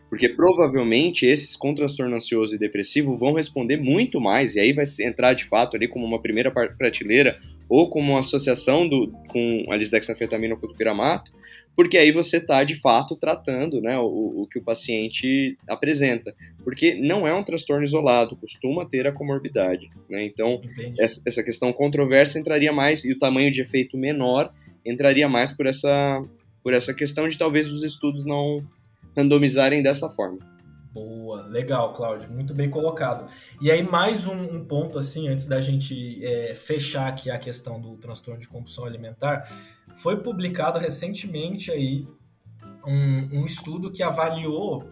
Porque provavelmente esses com transtorno ansioso e depressivo vão responder muito mais, e aí vai entrar de fato ali como uma primeira prateleira ou como uma associação do, com a lisdexanfetamina ou com o piramato, porque aí você está de fato tratando né, o, o, que o paciente apresenta. Porque não é um transtorno isolado, costuma ter a comorbidade. Né? Então, essa, essa, questão controversa entraria mais, e o tamanho de efeito menor entraria mais por essa, por essa questão de talvez os estudos não randomizarem dessa forma. Boa, legal, Cláudio, muito bem colocado. E aí, mais um, um ponto, assim, antes da gente é, fechar aqui a questão do transtorno de compulsão alimentar, foi publicado recentemente aí um, um estudo que avaliou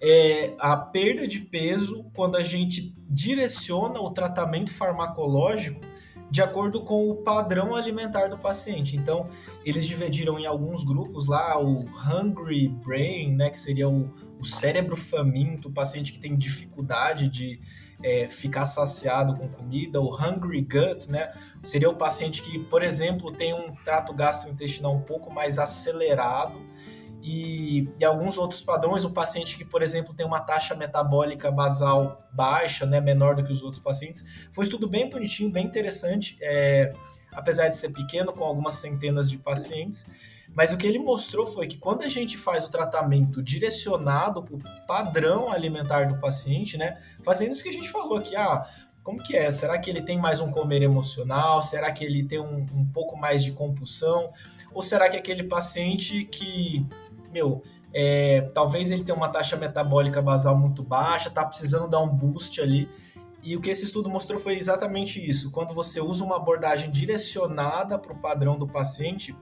é, a perda de peso quando a gente direciona o tratamento farmacológico de acordo com o padrão alimentar do paciente. Então, eles dividiram em alguns grupos lá o Hungry Brain, né, que seria o, o cérebro faminto, o paciente que tem dificuldade de é, ficar saciado com comida, o Hungry Gut, né, seria o paciente que, por exemplo, tem um trato gastrointestinal um pouco mais acelerado e, e, alguns outros padrões, o paciente que, por exemplo, tem uma taxa metabólica basal baixa, né, menor do que os outros pacientes. Foi um estudo bem bonitinho, bem interessante, é, apesar de ser pequeno, com algumas centenas de pacientes. Mas o que ele mostrou foi que quando a gente faz o tratamento direcionado para o padrão alimentar do paciente, né, fazendo isso que a gente falou aqui, ah, como que é? Será que ele tem mais um comer emocional? Será que ele tem um, um pouco mais de compulsão? Ou será que é aquele paciente que meu, é, talvez ele tenha uma taxa metabólica basal muito baixa, tá precisando dar um boost ali. E o que esse estudo mostrou foi exatamente isso. Quando você usa uma abordagem direcionada para o padrão do paciente,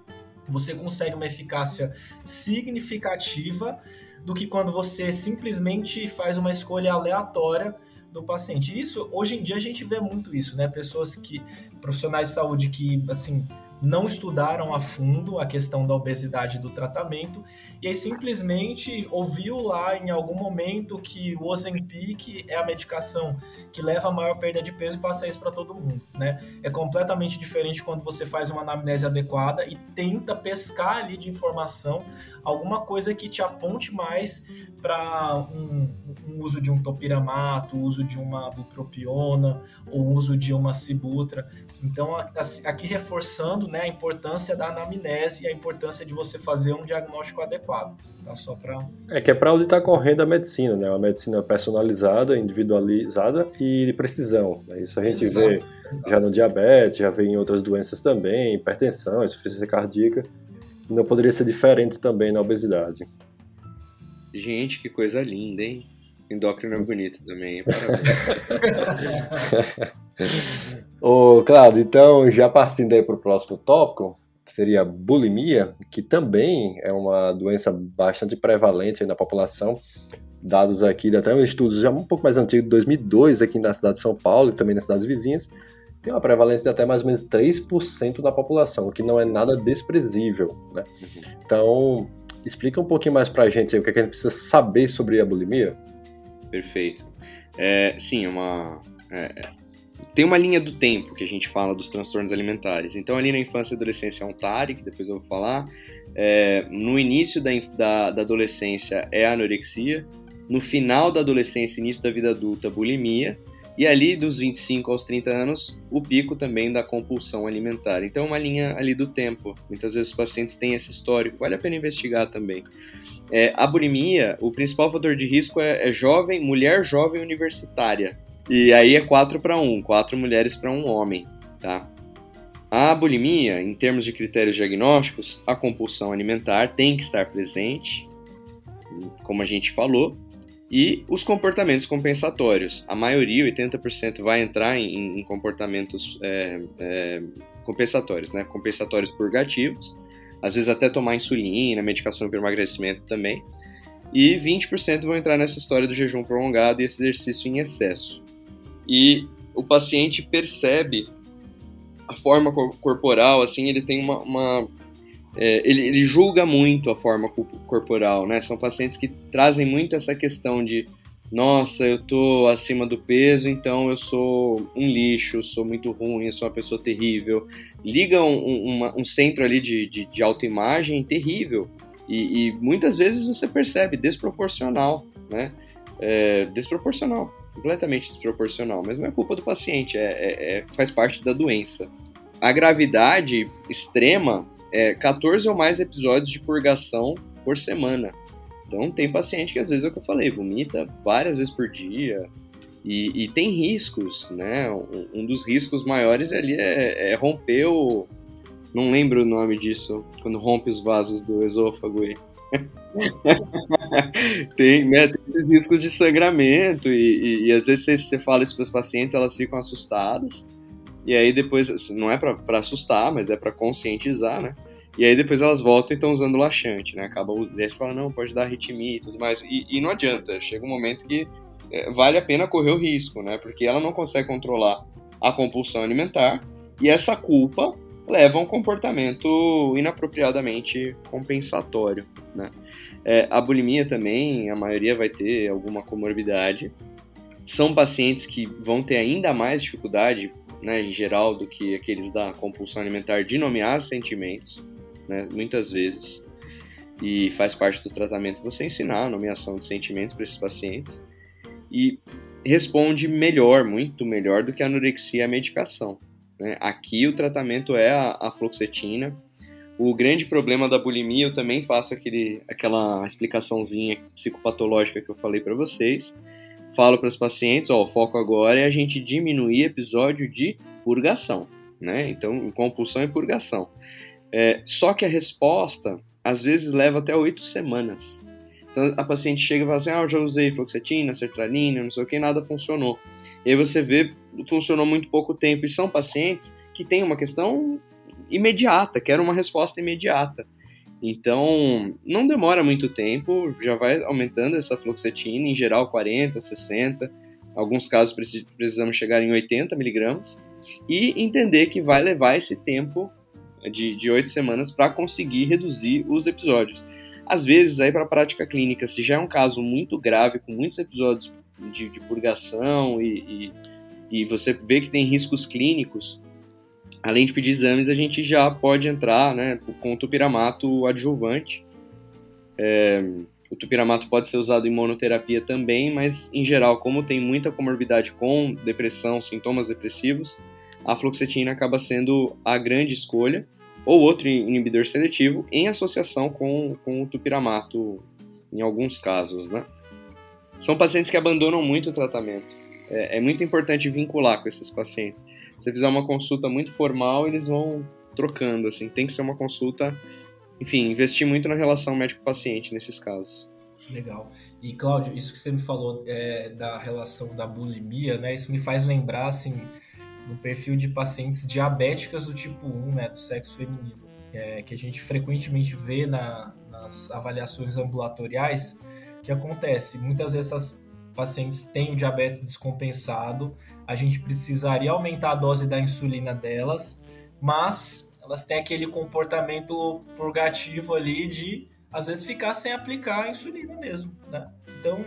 você consegue uma eficácia significativa do que quando você simplesmente faz uma escolha aleatória do paciente. Isso, hoje em dia, a gente vê muito isso, né? Pessoas que, profissionais de saúde que, assim, não estudaram a fundo a questão da obesidade do tratamento e aí simplesmente ouviu lá em algum momento que o Ozempic é a medicação que leva a maior perda de peso e passa isso para todo mundo, né? É completamente diferente quando você faz uma anamnese adequada e tenta pescar ali de informação alguma coisa que te aponte mais para um, um, uso de um topiramato, uso de uma bupropiona, ou uso de uma cibutra. Então, aqui reforçando né, a importância da anamnese e a importância de você fazer um diagnóstico adequado. Tá? Só pra... É que é para onde está correndo a medicina, né? Uma medicina personalizada, individualizada e de precisão. Né? Isso a gente exato, vê exato. já no diabetes, já vê em outras doenças também, hipertensão, insuficiência cardíaca. Não poderia ser diferente também na obesidade. Gente, que coisa linda, hein? Endócrino é bonito também, [laughs] [laughs] Ô, Claudio, então, já partindo aí para o próximo tópico, que seria a bulimia, que também é uma doença bastante prevalente na população. Dados aqui, até um estudo já um pouco mais antigo, de 2002, aqui na cidade de São Paulo e também nas cidades vizinhas, tem uma prevalência de até mais ou menos 3% da população, o que não é nada desprezível. Né? Uhum. Então, explica um pouquinho mais para a gente aí, o que, é que a gente precisa saber sobre a bulimia. Perfeito. É, sim, uma. É, tem uma linha do tempo que a gente fala dos transtornos alimentares. Então, ali na infância e adolescência é um TARI, que depois eu vou falar. É, no início da, da, da, adolescência é a anorexia. No final da adolescência, início da vida adulta, bulimia. E ali, dos 25 aos 30 anos, o pico também da compulsão alimentar. Então, uma linha ali do tempo. Muitas vezes os pacientes têm esse histórico. Vale a pena investigar também. É, a bulimia, o principal fator de risco é, é jovem, mulher jovem universitária. E aí é 4 para 1, 4 mulheres para um homem, tá? A bulimia, em termos de critérios diagnósticos, a compulsão alimentar tem que estar presente, como a gente falou, e os comportamentos compensatórios. A maioria, 80%, vai entrar em, em comportamentos é, é, compensatórios, né? Compensatórios purgativos, às vezes até tomar insulina, medicação para emagrecimento também. E 20% vão entrar nessa história do jejum prolongado e exercício em excesso. E o paciente percebe a forma corporal, assim, ele tem uma, uma é, ele, ele, julga muito a forma corporal, né? São pacientes que trazem muito essa questão de nossa, eu tô acima do peso, então eu sou um lixo, sou muito ruim, eu sou uma pessoa terrível. Liga um, um centro ali de, de, de autoimagem terrível. E, e, muitas vezes você percebe desproporcional, né? É, desproporcional, completamente desproporcional. Mas não é culpa do paciente, é, é, é faz parte da doença. A gravidade extrema é 14 ou mais episódios de purgação por semana. Então tem paciente que às vezes é o que eu falei, vomita várias vezes por dia e, e tem riscos, né? Um, um, dos riscos maiores ali é, é, romper o. Não lembro o nome disso, quando rompe os vasos do esôfago. E... [laughs] [laughs] tem, né, tem esses riscos de sangramento e, e, e às vezes você, você fala isso para os pacientes, elas ficam assustadas. E aí depois, não é para assustar, mas é para conscientizar, né? E aí depois elas voltam e estão usando laxante, né? Acaba o você fala, não, pode dar arritmia e tudo mais. E, e não adianta, chega um momento que é, vale a pena correr o risco, né? Porque ela não consegue controlar a compulsão alimentar e essa culpa leva a um comportamento inapropriadamente compensatório, né? É, a bulimia também, a maioria vai ter alguma comorbidade. São pacientes que vão ter ainda mais dificuldade, né, em geral, do que aqueles da compulsão alimentar de nomear sentimentos né, muitas vezes. E faz parte do tratamento você ensinar a nomeação de sentimentos para esses pacientes. E responde melhor, muito melhor do que a anorexia a medicação. Né? Aqui o tratamento é a, a fluoxetina. O grande problema da bulimia, eu também faço aquele, aquela explicaçãozinha psicopatológica que eu falei para vocês. Falo para os pacientes, ó, o foco agora é a gente diminuir episódio de purgação, né? Então, compulsão e purgação. É, só que a resposta, às vezes, leva até oito semanas. Então, a paciente chega e fala assim, ah, eu já usei fluoxetina, sertralina, não sei o que, nada funcionou. E aí você vê, funcionou muito pouco tempo. E são pacientes que têm uma questão imediata, querem uma resposta imediata. Então, não demora muito tempo, já vai aumentando essa fluoxetina, em geral 40, 60, alguns casos precisamos chegar em 80 miligramas, e entender que vai levar esse tempo de oito semanas para conseguir reduzir os episódios. Às vezes, aí para a prática clínica, se já é um caso muito grave, com muitos episódios de, de purgação e, e, e, você vê que tem riscos clínicos, além de pedir exames, a gente já pode entrar né, com o tupiramato adjuvante. É, o tupiramato pode ser usado em monoterapia também, mas em geral, como tem muita comorbidade com depressão, sintomas depressivos, a fluoxetina acaba sendo a grande escolha, ou outro inibidor seletivo, em associação com, com o tupiramato, em alguns casos, né? São pacientes que abandonam muito o tratamento. É, é muito importante vincular com esses pacientes. Se você fizer uma consulta muito formal, eles vão trocando, assim. Tem que ser uma consulta, enfim, investir muito na relação médico-paciente nesses casos. Legal. E, Cláudio, isso que você me falou é, da relação da bulimia, né? Isso me faz lembrar, assim, no perfil de pacientes diabéticas do tipo 1, né, do sexo feminino, é, que a gente frequentemente vê na, nas avaliações ambulatoriais, que acontece, muitas vezes essas pacientes têm o diabetes descompensado, a gente precisaria aumentar a dose da insulina delas, mas elas têm aquele comportamento purgativo ali de, às vezes, ficar sem aplicar a insulina mesmo, né? Então,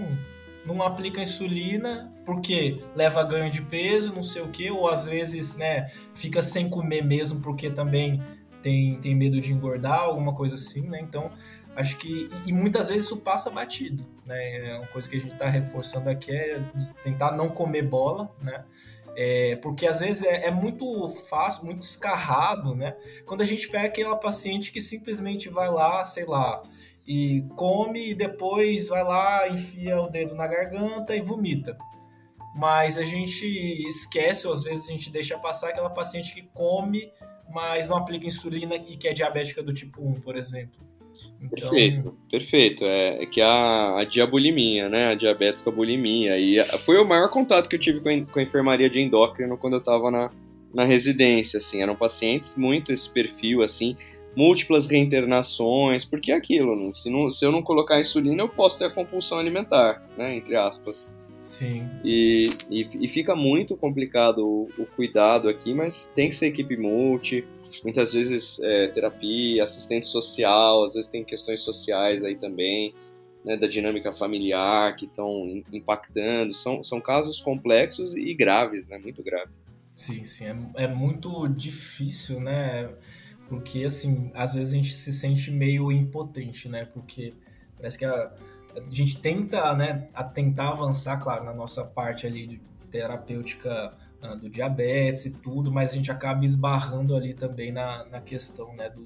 não aplica insulina porque leva ganho de peso, não sei o que, ou às vezes, né, fica sem comer mesmo porque também tem, tem medo de engordar, alguma coisa assim, né? Então, acho que. E muitas vezes isso passa batido, né? É uma coisa que a gente está reforçando aqui é tentar não comer bola, né? É, porque às vezes é, é, muito fácil, muito escarrado, né? Quando a gente pega aquela paciente que simplesmente vai lá, sei lá, e come e depois vai lá, enfia o dedo na garganta e vomita. Mas a gente esquece, ou às vezes a gente deixa passar aquela paciente que come, mas não aplica insulina e que é diabética do tipo 1, por exemplo. Então... Perfeito, perfeito. É, é que a, a diabulimia, né? A diabetes com a bulimia. E foi o maior contato que eu tive com a, com a enfermaria de endócrino quando eu estava na, na residência, assim. Eram pacientes muito esse perfil, assim múltiplas reinternações, porque é aquilo, né? se, não, se eu não colocar insulina, eu posso ter a compulsão alimentar, né, entre aspas. Sim. E, e, e fica muito complicado o, o, cuidado aqui, mas tem que ser equipe multi, muitas vezes é, terapia, assistente social, às vezes tem questões sociais aí também, né, da dinâmica familiar que estão impactando. São, são casos complexos e graves, né, muito graves. Sim, sim, é, é muito difícil, né? Porque, assim, às vezes a gente se sente meio impotente, né? Porque parece que a, a gente tenta, né, a tentar avançar, claro, na nossa parte ali terapêutica uh, do diabetes e tudo, mas a gente acaba esbarrando ali também na, na questão, né, do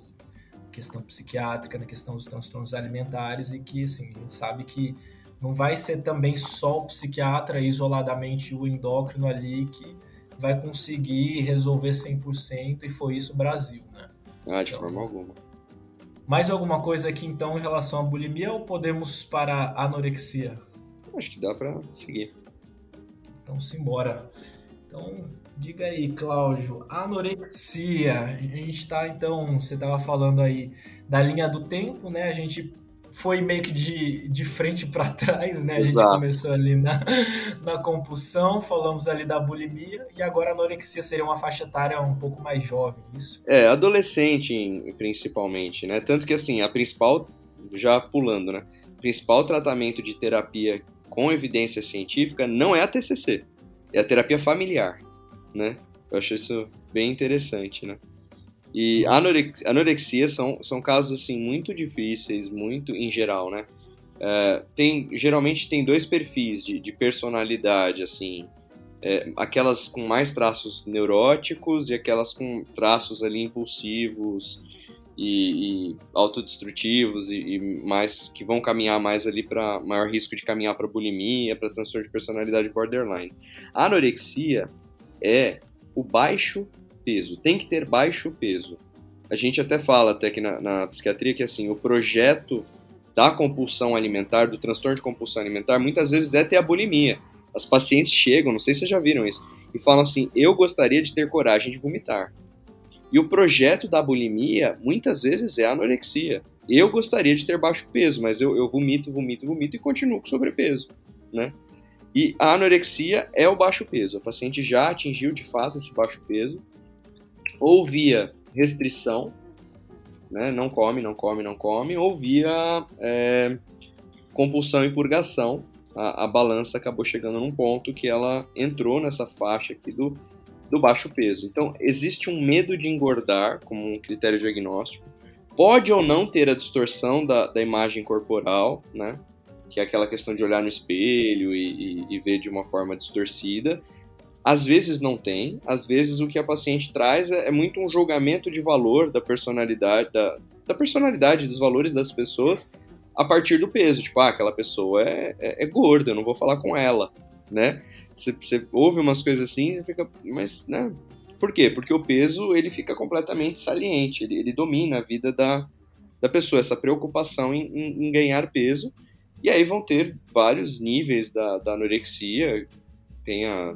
questão psiquiátrica, na questão dos transtornos alimentares e que, assim, a gente sabe que não vai ser também só o psiquiatra isoladamente o endócrino ali que vai conseguir resolver 100% e foi isso o Brasil, né? Ah, de então, forma alguma. Mais alguma coisa aqui então em relação à bulimia ou podemos para a anorexia? Acho que dá para seguir. Então simbora. Então diga aí, Cláudio, anorexia. A gente está então, você estava falando aí da linha do tempo, né? A gente foi meio que de, de frente para trás, né? A gente Exato. começou ali na, na compulsão, falamos ali da bulimia, e agora a anorexia seria uma faixa etária um pouco mais jovem, isso? É, adolescente principalmente, né? Tanto que assim, a principal, já pulando, né? O principal tratamento de terapia com evidência científica não é a TCC, é a terapia familiar, né? Eu acho isso bem interessante, né? E anorexia, anorexia são, são casos assim muito difíceis, muito em geral, né? É, tem geralmente tem dois perfis de, de personalidade assim, é, aquelas com mais traços neuróticos e aquelas com traços ali impulsivos e, e autodestrutivos e, e, mais que vão caminhar mais ali para maior risco de caminhar para bulimia, para transtorno de personalidade borderline. A anorexia é o baixo peso, tem que ter baixo peso. A gente até fala até que na, na psiquiatria que assim, o projeto da compulsão alimentar, do transtorno de compulsão alimentar, muitas vezes é ter a bulimia. As pacientes chegam, não sei se vocês já viram isso, e falam assim: eu gostaria de ter coragem de vomitar. E o projeto da bulimia, muitas vezes, é a anorexia. Eu gostaria de ter baixo peso, mas eu, eu vomito, vomito, vomito e continuo com sobrepeso, né? E a anorexia é o baixo peso. A paciente já atingiu de fato esse baixo peso ou via restrição, né, não come, não come, não come, ou via é, compulsão e purgação, a, a, balança acabou chegando num ponto que ela entrou nessa faixa aqui do, do baixo peso. Então, existe um medo de engordar como um critério diagnóstico. Pode ou não ter a distorção da, da imagem corporal, né? Que é aquela questão de olhar no espelho e, e, e ver de uma forma distorcida. Às vezes não tem, às vezes o que a paciente traz é, é muito um julgamento de valor da personalidade, da, da, personalidade, dos valores das pessoas a partir do peso. Tipo, ah, aquela pessoa é, é, é gorda, eu não vou falar com ela, né? Você ouve umas coisas assim e fica, mas, né? Por quê? Porque o peso, ele fica completamente saliente, ele, ele domina a vida da, da pessoa, essa preocupação em, em, em ganhar peso. E aí vão ter vários níveis da, da anorexia, tem a,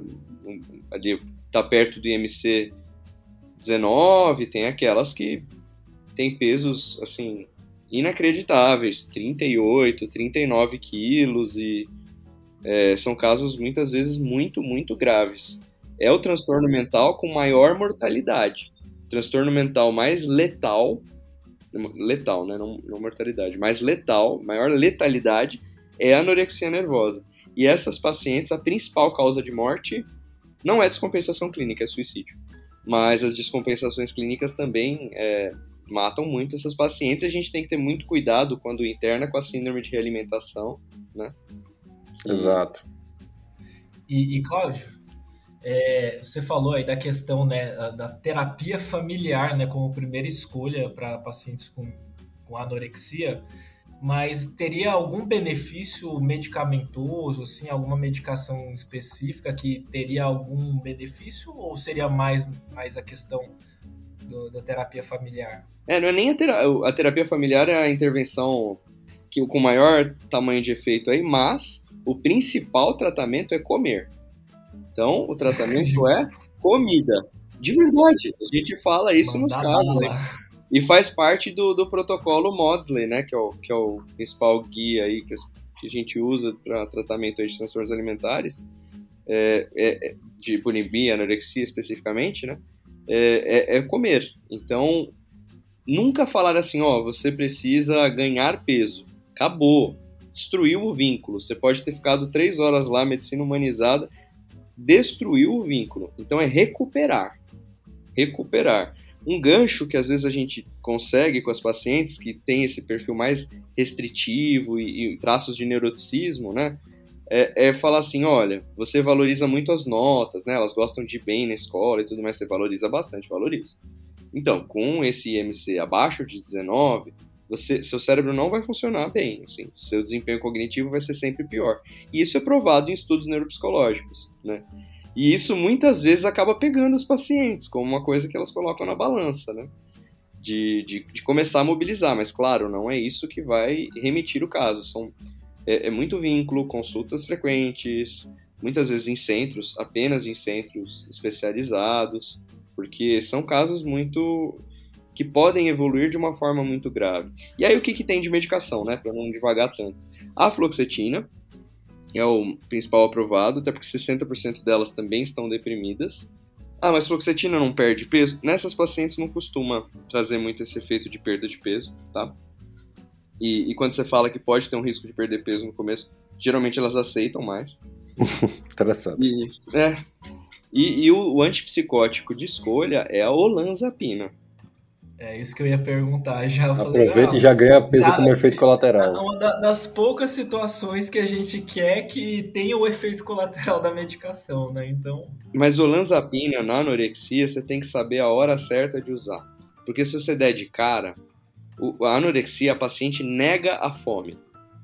ali tá perto do IMC 19, tem aquelas que tem pesos assim inacreditáveis, 38, 39 quilos e é, são casos muitas vezes muito, muito graves. É o transtorno mental com maior mortalidade. Transtorno mental mais letal, letal, né? Não, não mortalidade, mais letal, maior letalidade é a anorexia nervosa. E essas pacientes, a principal causa de morte não é descompensação clínica, é suicídio. Mas as descompensações clínicas também é, matam muito essas pacientes. A gente tem que ter muito cuidado quando interna com a síndrome de realimentação, né? Exato. E, e Cláudio, é, você falou aí da questão né, da terapia familiar né, como primeira escolha para pacientes com, com anorexia mas teria algum benefício medicamentoso, assim, alguma medicação específica que teria algum benefício ou seria mais, mais a questão do, da terapia familiar? É, não é nem a, terapia, a terapia familiar é a intervenção que com maior tamanho de efeito aí, mas o principal tratamento é comer. Então, o tratamento [laughs] é comida. De verdade, a gente fala isso Mandar nos casos. Né? E faz parte do, do protocolo Maudsley, né? Que é, o, que é o principal guia aí que que a gente usa para tratamento de transtornos alimentares, é, é, de bulimia, anorexia especificamente, né? É, é, é, comer. Então, nunca falar assim, ó, você precisa ganhar peso. Acabou. Destruiu o vínculo. Você pode ter ficado três horas lá, medicina humanizada, destruiu o vínculo. Então é recuperar. Recuperar. Um gancho que às vezes a gente consegue com as pacientes que tem esse perfil mais restritivo e, e traços de neuroticismo, né? É, é, falar assim, olha, você valoriza muito as notas, né? Elas gostam de bem na escola e tudo mais, você valoriza bastante, valoriza. Então, com esse IMC abaixo de 19, você, seu cérebro não vai funcionar bem, assim, seu desempenho cognitivo vai ser sempre pior. E isso é provado em estudos neuropsicológicos, né? E isso muitas vezes acaba pegando os pacientes como uma coisa que elas colocam na balança, né? De, de, de começar a mobilizar, mas claro, não é isso que vai remitir o caso. São, é, é muito vínculo, consultas frequentes, muitas vezes em centros, apenas em centros especializados, porque são casos muito que podem evoluir de uma forma muito grave. E aí o que, que tem de medicação, né, para não devagar tanto? A fluoxetina é o principal aprovado, até porque 60% delas também estão deprimidas. Ah, mas fluoxetina não perde peso? Nessas pacientes não costuma trazer muito esse efeito de perda de peso, tá? E, e quando você fala que pode ter um risco de perder peso no começo, geralmente elas aceitam mais. [laughs] Interessante. E, é, e, e o, o, antipsicótico de escolha é a olanzapina. É isso que eu ia perguntar. Já Aproveita falei, e já ganha peso tá, como efeito colateral. Uma das poucas situações que a gente quer que tenha o efeito colateral da medicação, né? Então. Mas olanzapina na anorexia você tem que saber a hora certa de usar. Porque se você der de cara, a anorexia, a paciente nega a fome.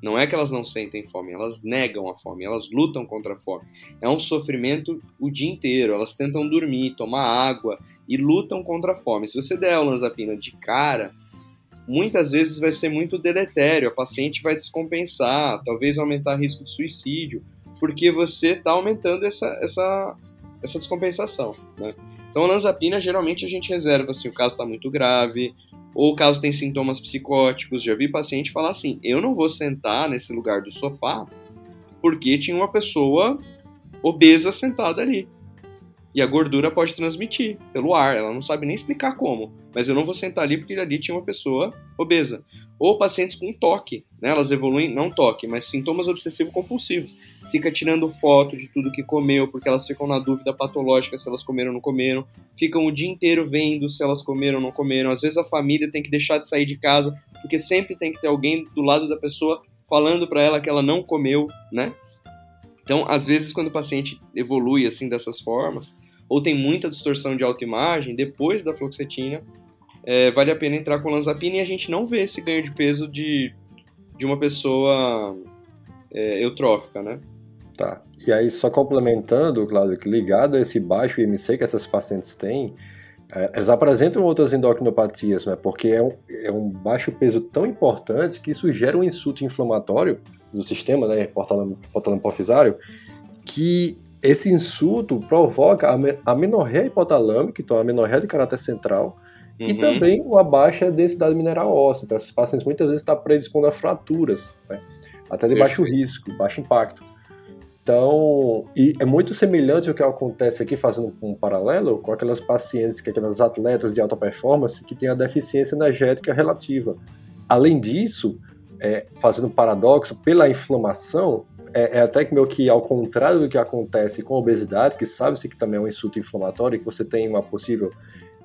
Não é que elas não sentem fome, elas negam a fome, elas lutam contra a fome. É um sofrimento o dia inteiro, elas tentam dormir, tomar água e lutam contra a fome. Se você der a olanzapina de cara, muitas vezes vai ser muito deletério, a paciente vai descompensar, talvez aumentar o risco de suicídio, porque você está aumentando essa, essa, essa descompensação. Né? Então, a olanzapina geralmente a gente reserva se assim, o caso está muito grave, ou caso tem sintomas psicóticos, já vi paciente falar assim: eu não vou sentar nesse lugar do sofá porque tinha uma pessoa obesa sentada ali. E a gordura pode transmitir pelo ar, ela não sabe nem explicar como, mas eu não vou sentar ali porque ali tinha uma pessoa obesa. Ou pacientes com toque, né? elas evoluem, não toque, mas sintomas obsessivo-compulsivos. Fica tirando foto de tudo que comeu, porque elas ficam na dúvida patológica se elas comeram ou não comeram. Ficam o dia inteiro vendo se elas comeram ou não comeram. Às vezes a família tem que deixar de sair de casa, porque sempre tem que ter alguém do lado da pessoa falando para ela que ela não comeu, né? Então, às vezes, quando o paciente evolui assim dessas formas, ou tem muita distorção de autoimagem, depois da fluoxetina, é, vale a pena entrar com lanzapina e a gente não vê esse ganho de peso de, de uma pessoa é, eutrófica, né? Tá. E aí, só complementando, Claudio, que ligado a esse baixo IMC que essas pacientes têm, é, elas apresentam outras endocrinopatias, né? Porque é um, é um baixo peso tão importante que isso gera um insulto inflamatório do sistema, né? Portalamo hipofisário, que esse insulto provoca a amenorreia hipotalâmica, então a amenorreia de caráter central, uhum. e também uma baixa densidade mineral óssea. Então, esses pacientes muitas vezes estão predispondo a fraturas, né? até de baixo risco, baixo impacto. Então, e é muito semelhante ao que acontece aqui, fazendo um paralelo, com aquelas pacientes, que aquelas atletas de alta performance que têm a deficiência energética relativa. Além disso, é, fazendo um paradoxo, pela inflamação, é, é até que meio que ao contrário do que acontece com a obesidade, que sabe-se que também é um insulto inflamatório, que você tem uma possível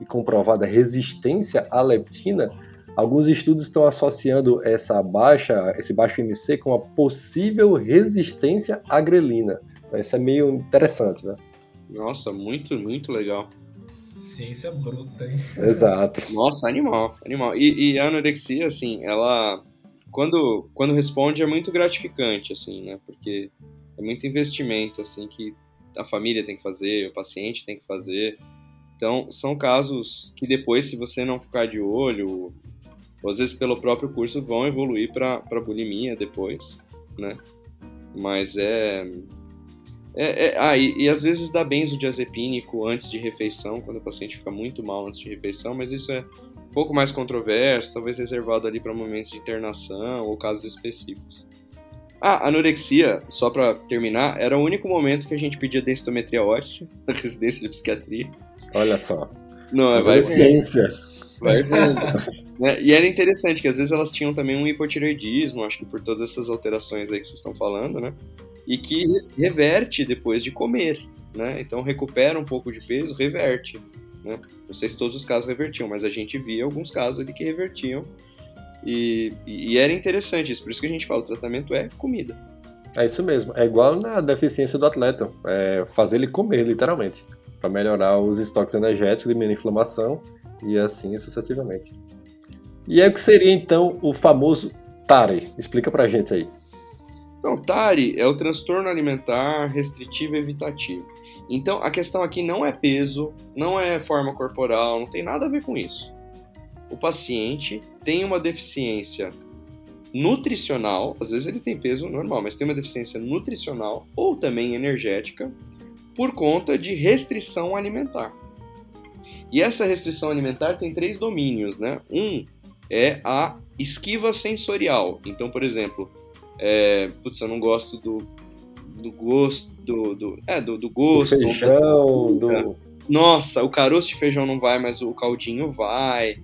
e comprovada resistência à leptina, alguns estudos estão associando essa baixa, esse baixo IMC com a possível resistência à grelina. Então isso é meio interessante, né? Nossa, muito, muito legal. Ciência bruta, hein? Exato. Nossa, animal, animal. E, e a anorexia, assim, ela quando, quando responde é muito gratificante, assim, né? Porque é muito investimento, assim, que a família tem que fazer, o paciente tem que fazer. Então, são casos que depois, se você não ficar de olho, ou às vezes pelo próprio curso, vão evoluir para bulimia depois, né? Mas é... é, é ah, e, e, às vezes dá benzodiazepínico antes de refeição, quando o paciente fica muito mal antes de refeição, mas isso é um pouco mais controverso, talvez reservado ali para momentos de internação ou casos específicos. Ah, anorexia, só para terminar, era o único momento que a gente pedia densitometria óssea [laughs] na residência de psiquiatria. Olha só. Não, Mas vai é ciência. Vai vendo. [laughs] Né? E era interessante que às vezes elas tinham também um hipotireoidismo, acho que por todas essas alterações aí que vocês estão falando, né? E que reverte depois de comer, né? Então recupera um pouco de peso, reverte. Né? Não sei se todos os casos revertiam, mas a gente via alguns casos ali que revertiam. E, e era interessante isso, por isso que a gente fala, o tratamento é comida. É isso mesmo. É igual na deficiência do atleta. É fazer ele comer, literalmente. Para melhorar os estoques energéticos, diminuir a inflamação e assim sucessivamente. E é o que seria então o famoso TARI? Explica pra gente aí. Então, TARI é o transtorno alimentar restritivo evitativo. Então, a questão aqui não é peso, não é forma corporal, não tem nada a ver com isso. O paciente tem uma deficiência nutricional, às vezes ele tem peso normal, mas tem uma deficiência nutricional ou também energética por conta de restrição alimentar. E essa restrição alimentar tem três domínios, né? Um é a esquiva sensorial. Então, por exemplo, é, putz, eu não gosto do, do gosto, do, do, é, do, do gosto. Do feijão, do... Nossa, o caroço de feijão não vai, mas o caldinho vai,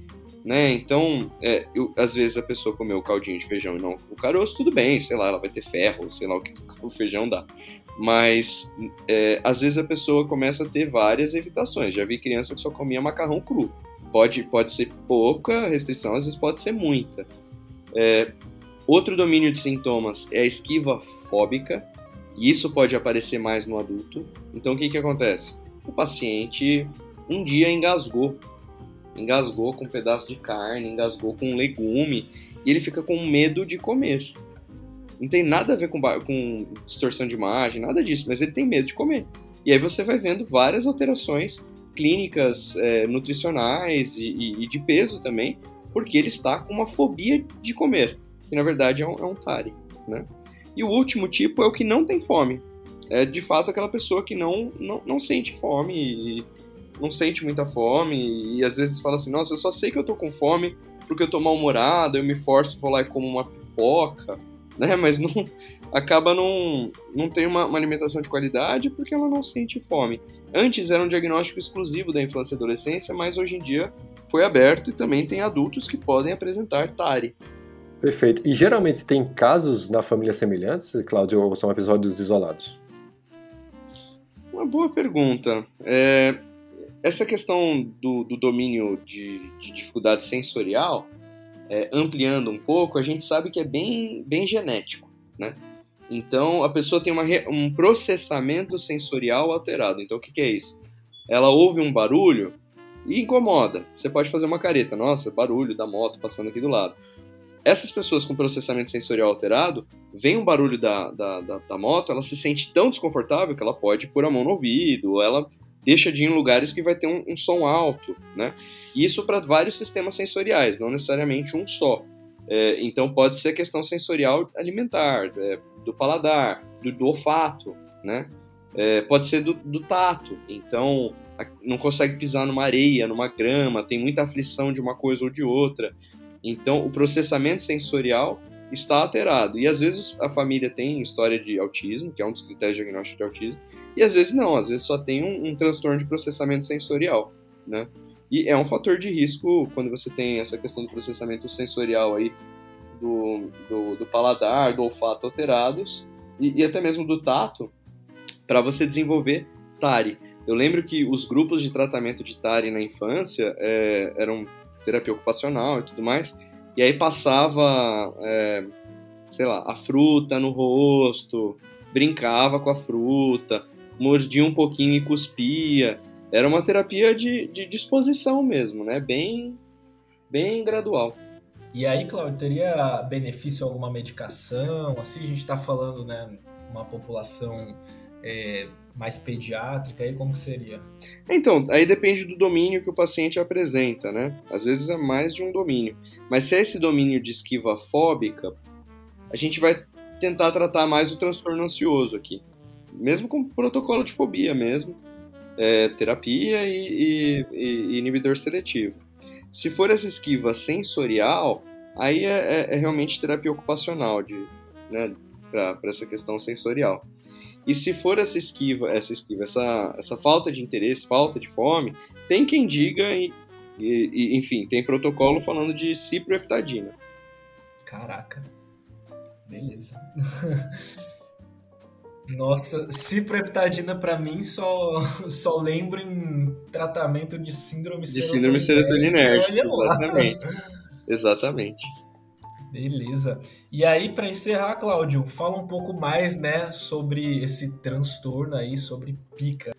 né? Então, é, eu, às vezes a pessoa comeu o caldinho de feijão e não o caroço, tudo bem, sei lá, ela vai ter ferro, sei lá o que [laughs] o feijão dá. Mas, é, às vezes a pessoa começa a ter várias evitações. Já vi criança que só comia macarrão cru. Pode, pode ser pouca restrição, às vezes pode ser muita. É, outro domínio de sintomas é a esquiva fóbica, e isso pode aparecer mais no adulto. Então o que, que acontece? O paciente um dia engasgou, engasgou com um pedaço de carne, engasgou com um legume, e ele fica com medo de comer. Não tem nada a ver com, com distorção de imagem, nada disso, mas ele tem medo de comer. E aí você vai vendo várias alterações clínicas é, nutricionais e, e, e, de peso também, porque ele está com uma fobia de comer, que na verdade é um, é um TARI, né? E o último tipo é o que não tem fome. É de fato aquela pessoa que não, não, não sente fome não sente muita fome e às vezes fala assim, nossa, eu só sei que eu tô com fome porque eu tô mal-humorado, eu me forço, vou lá e como uma pipoca, [laughs] né? Mas não, acaba não, não tem uma, uma, alimentação de qualidade porque ela não sente fome. Antes era um diagnóstico exclusivo da infância e adolescência, mas hoje em dia foi aberto e também tem adultos que podem apresentar TARI. Perfeito. E geralmente tem casos na família semelhantes, Cláudio, ou são episódios isolados? Uma boa pergunta. É, essa questão do, do domínio de, de, dificuldade sensorial, é, ampliando um pouco, a gente sabe que é bem, bem genético, né? Então, a pessoa tem uma, um processamento sensorial alterado. Então, o que, que é isso? Ela ouve um barulho e incomoda. Você pode fazer uma careta. Nossa, barulho da moto passando aqui do lado. Essas pessoas com processamento sensorial alterado, vem um barulho da, da, da, da moto, ela se sente tão desconfortável que ela pode pôr a mão no ouvido, ou ela deixa de ir em lugares que vai ter um, um som alto, né? Isso para vários sistemas sensoriais, não necessariamente um só. É, então pode ser questão sensorial alimentar, é, do paladar, do, do olfato, né? É, pode ser do, do, tato, então não consegue pisar numa areia, numa grama, tem muita aflição de uma coisa ou de outra. Então o processamento sensorial está alterado. E às vezes a família tem história de autismo, que é um dos critérios diagnósticos de autismo, e às vezes não, às vezes só tem um, um transtorno de processamento sensorial, né? E é um fator de risco quando você tem essa questão do processamento sensorial aí do, do, do paladar, do olfato alterados e, e até mesmo do tato para você desenvolver TARI. Eu lembro que os grupos de tratamento de TARI na infância é, eram terapia ocupacional e tudo mais, e aí passava, é, sei lá, a fruta no rosto, brincava com a fruta, mordia um pouquinho e cuspia. Era uma terapia de, de disposição mesmo, né? Bem, bem gradual. E aí, Claudio, teria benefício alguma medicação? Assim, a gente está falando, né, uma população é, mais pediátrica, aí como que seria? Então, aí depende do domínio que o paciente apresenta, né? Às vezes é mais de um domínio. Mas se é esse domínio de esquiva fóbica, a gente vai tentar tratar mais o transtorno ansioso aqui. Mesmo com protocolo de fobia mesmo, é, terapia e, e, e inibidor seletivo. Se for essa esquiva sensorial, aí é, é, é realmente terapia ocupacional, de, né, para essa questão sensorial. E se for essa esquiva, essa esquiva, essa, essa falta de interesse, falta de fome, tem quem diga, e, e enfim, tem protocolo falando de ciproheptadina. Caraca. Beleza. [laughs] Nossa, cipreptadina para mim só, só lembra em tratamento de síndrome de síndrome serotoninérgica. Exatamente. Exatamente. Beleza. E aí, para encerrar, Cláudio, fala um pouco mais, né, sobre esse transtorno aí, sobre pica.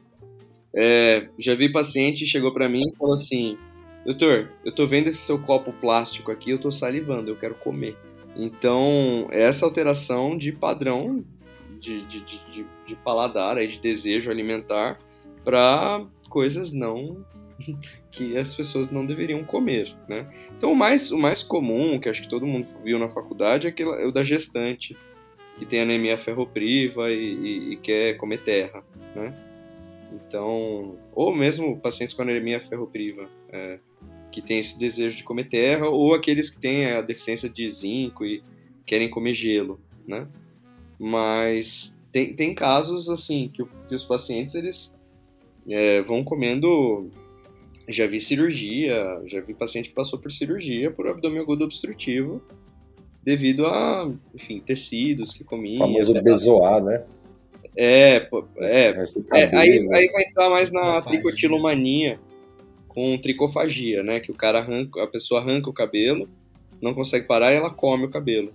É, já vi paciente chegou para mim e falou assim: Doutor, eu tô vendo esse seu copo plástico aqui, eu tô salivando, eu quero comer. Então, essa alteração de padrão de, de, de, de paladar, aí, de desejo alimentar, para coisas não [laughs] que as pessoas não deveriam comer, né? Então o mais, o mais comum, que acho que todo mundo viu na faculdade, é, aquele, é o da gestante, que tem anemia ferropriva e, e, e, quer comer terra, né? Então, ou mesmo pacientes com anemia ferropriva, é, que tem esse desejo de comer terra, ou aqueles que têm a deficiência de zinco e querem comer gelo, né? Mas tem, tem casos, assim, que, que os pacientes, eles é, vão comendo... Já vi cirurgia, já vi paciente que passou por cirurgia por abdômen agudo obstrutivo, devido a, enfim, tecidos que comia. O famoso bezoar, né? É, é, é aí, aí vai entrar mais na tricotilomania, com tricofagia, né? Que o cara arranca, a pessoa arranca o cabelo, não consegue parar e ela come o cabelo.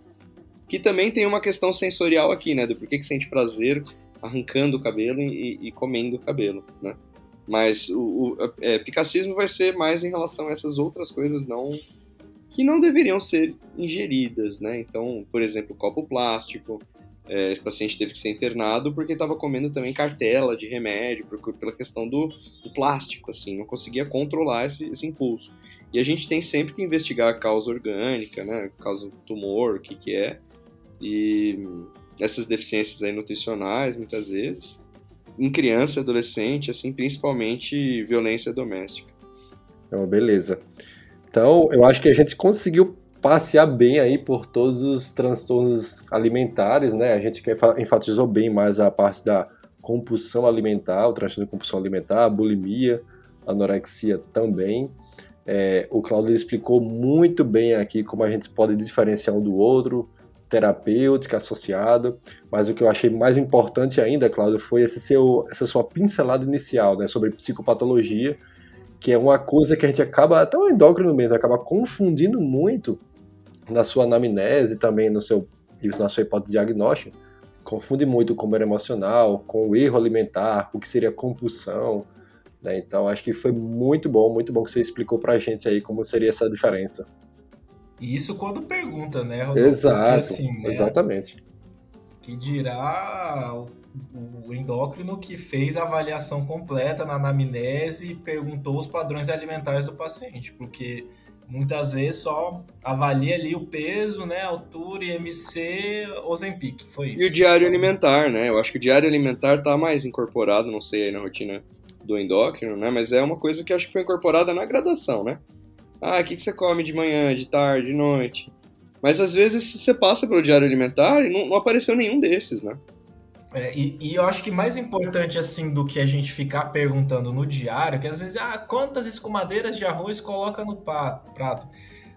Que também tem uma questão sensorial aqui, né? Do porquê que sente prazer arrancando o cabelo e, e comendo o cabelo, né? Mas o, o é, picacismo vai ser mais em relação a essas outras coisas não que não deveriam ser ingeridas, né? Então, por exemplo, copo plástico, é, esse paciente teve que ser internado porque estava comendo também cartela de remédio, por, pela questão do, do, plástico, assim, não conseguia controlar esse, esse, impulso. E a gente tem sempre que investigar a causa orgânica, né, causa do tumor, o que que é, e essas deficiências aí nutricionais, muitas vezes, em criança adolescente, assim, principalmente violência doméstica. Então, beleza. Então, eu acho que a gente conseguiu passear bem aí por todos os transtornos alimentares, né? A gente enfatizou bem mais a parte da compulsão alimentar, o transtorno de compulsão alimentar, a bulimia, a anorexia também. É, o Claudio explicou muito bem aqui como a gente pode diferenciar um do outro, terapêutica associado, mas o que eu achei mais importante ainda, Claudio, foi esse seu, essa sua pincelada inicial, né, sobre psicopatologia, que é uma coisa que a gente acaba, até o endócrino mesmo, acaba confundindo muito na sua anamnese também no seu na sua hipótese diagnóstica, confunde muito o comer emocional com o erro alimentar, o que seria compulsão, né? Então acho que foi muito bom, muito bom que você explicou pra gente aí como seria essa diferença. Isso quando pergunta, né, Rodolfo? Exato, Porque, assim, né, exatamente. Que dirá o endócrino que fez a avaliação completa na anamnese e perguntou os padrões alimentares do paciente, porque muitas vezes só avalia ali o peso, né, altura, IMC, Ozempic, foi isso. E o diário alimentar, né? Eu acho que o diário alimentar tá mais incorporado, não sei aí na rotina do endócrino, né? Mas é uma coisa que acho que foi incorporada na graduação, né? Ah, o que, que você come de manhã, de tarde, de noite? Mas às vezes você passa pelo diário alimentar e não, não apareceu nenhum desses, né? É, e, e, eu acho que mais importante assim do que a gente ficar perguntando no diário, que às vezes, ah, quantas escumadeiras de arroz coloca no prato?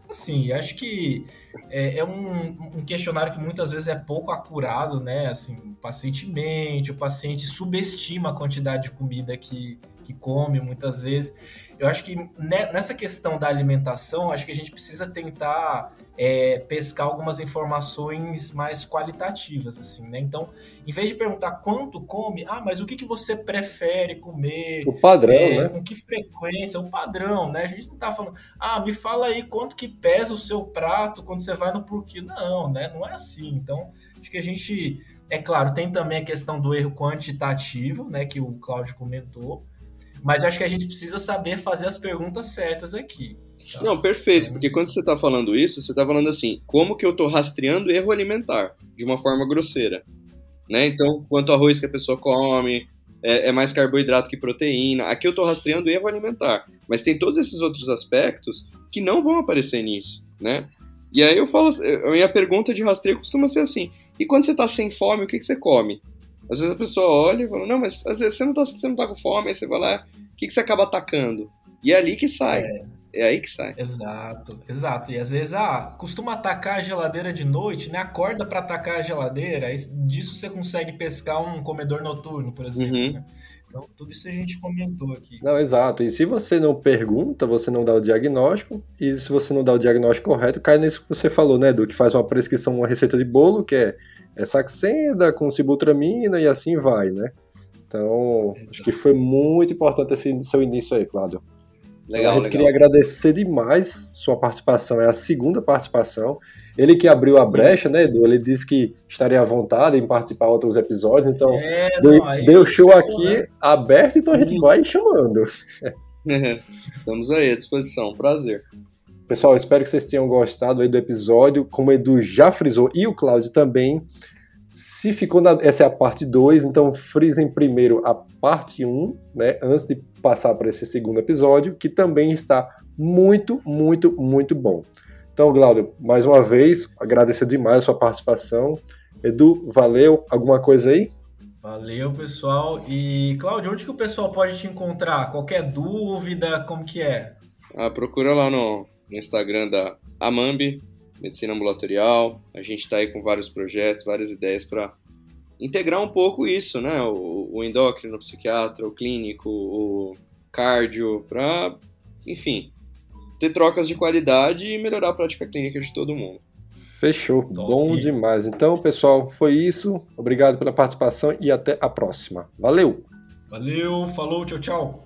Assim, acho que é, é um, um, questionário que muitas vezes é pouco acurado, né? Assim, o paciente mente, o paciente subestima a quantidade de comida que, que come muitas vezes. Eu acho que nessa questão da alimentação, acho que a gente precisa tentar é, pescar algumas informações mais qualitativas, assim, né? Então, em vez de perguntar quanto come, ah, mas o que, que você prefere comer? O padrão, é, né? Com que frequência? O padrão, né? A gente não tá falando, ah, me fala aí quanto que pesa o seu prato quando você vai no porquê. Não, né? Não é assim. Então, acho que a gente, é claro, tem também a questão do erro quantitativo, né? Que o Cláudio comentou, mas acho que a gente precisa saber fazer as perguntas certas aqui. Não, perfeito, porque quando você está falando isso, você está falando assim, como que eu estou rastreando erro alimentar de uma forma grosseira, né? Então, quanto arroz que a pessoa come, é, é mais carboidrato que proteína. Aqui eu estou rastreando erro alimentar, mas tem todos esses outros aspectos que não vão aparecer nisso, né? E aí eu falo, a minha pergunta de rastreio costuma ser assim: E quando você está sem fome, o que, que você come? Às vezes a pessoa olha e fala, não, mas às vezes você não tá, você não tá com fome, aí você vai lá, o que, que você acaba atacando? E é ali que sai. É. É aí que sai. Exato, exato. E às vezes, ah, costuma atacar a geladeira de noite, né? Acorda para atacar a geladeira, aí disso você consegue pescar um comedor noturno, por exemplo. Uhum. Né? Então, tudo isso a gente comentou aqui. Não, exato. E se você não pergunta, você não dá o diagnóstico. E se você não dá o diagnóstico correto, cai nisso que você falou, né, Edu? Que faz uma prescrição, uma receita de bolo, que é, é saxenda com sibutramina e assim vai, né? Então, exato. acho que foi muito importante esse seu início aí, Cláudio. Legal, a gente legal. queria agradecer demais sua participação, é a segunda participação. Ele que abriu a brecha, né, Edu? Ele disse que estaria à vontade em participar de outros episódios, então é, deu, não, deu show aqui né? aberto, então a gente vai chamando. [laughs] Estamos aí à disposição, prazer. Pessoal, espero que vocês tenham gostado aí do episódio, como o Edu já frisou e o Cláudio também. Se ficou na, essa é a parte 2, então frisem primeiro a parte 1, um, né, antes de passar para esse segundo episódio, que também está muito, muito, muito bom. Então, Glaudio, mais uma vez, agradeço demais a sua participação. Edu, valeu. Alguma coisa aí? Valeu, pessoal. E, Cláudio, onde que o pessoal pode te encontrar? Qualquer dúvida, como que é? Ah, procura lá no, no Instagram da Amambi, medicina ambulatorial. A gente está aí com vários projetos, várias ideias para integrar um pouco isso, né? O, o endócrino, o psiquiatra, o clínico, o cardio, para, enfim, ter trocas de qualidade e melhorar a prática clínica de todo mundo. Fechou, Top. bom demais. Então, pessoal, foi isso. Obrigado pela participação e até a próxima. Valeu! Valeu, falou, tchau, tchau.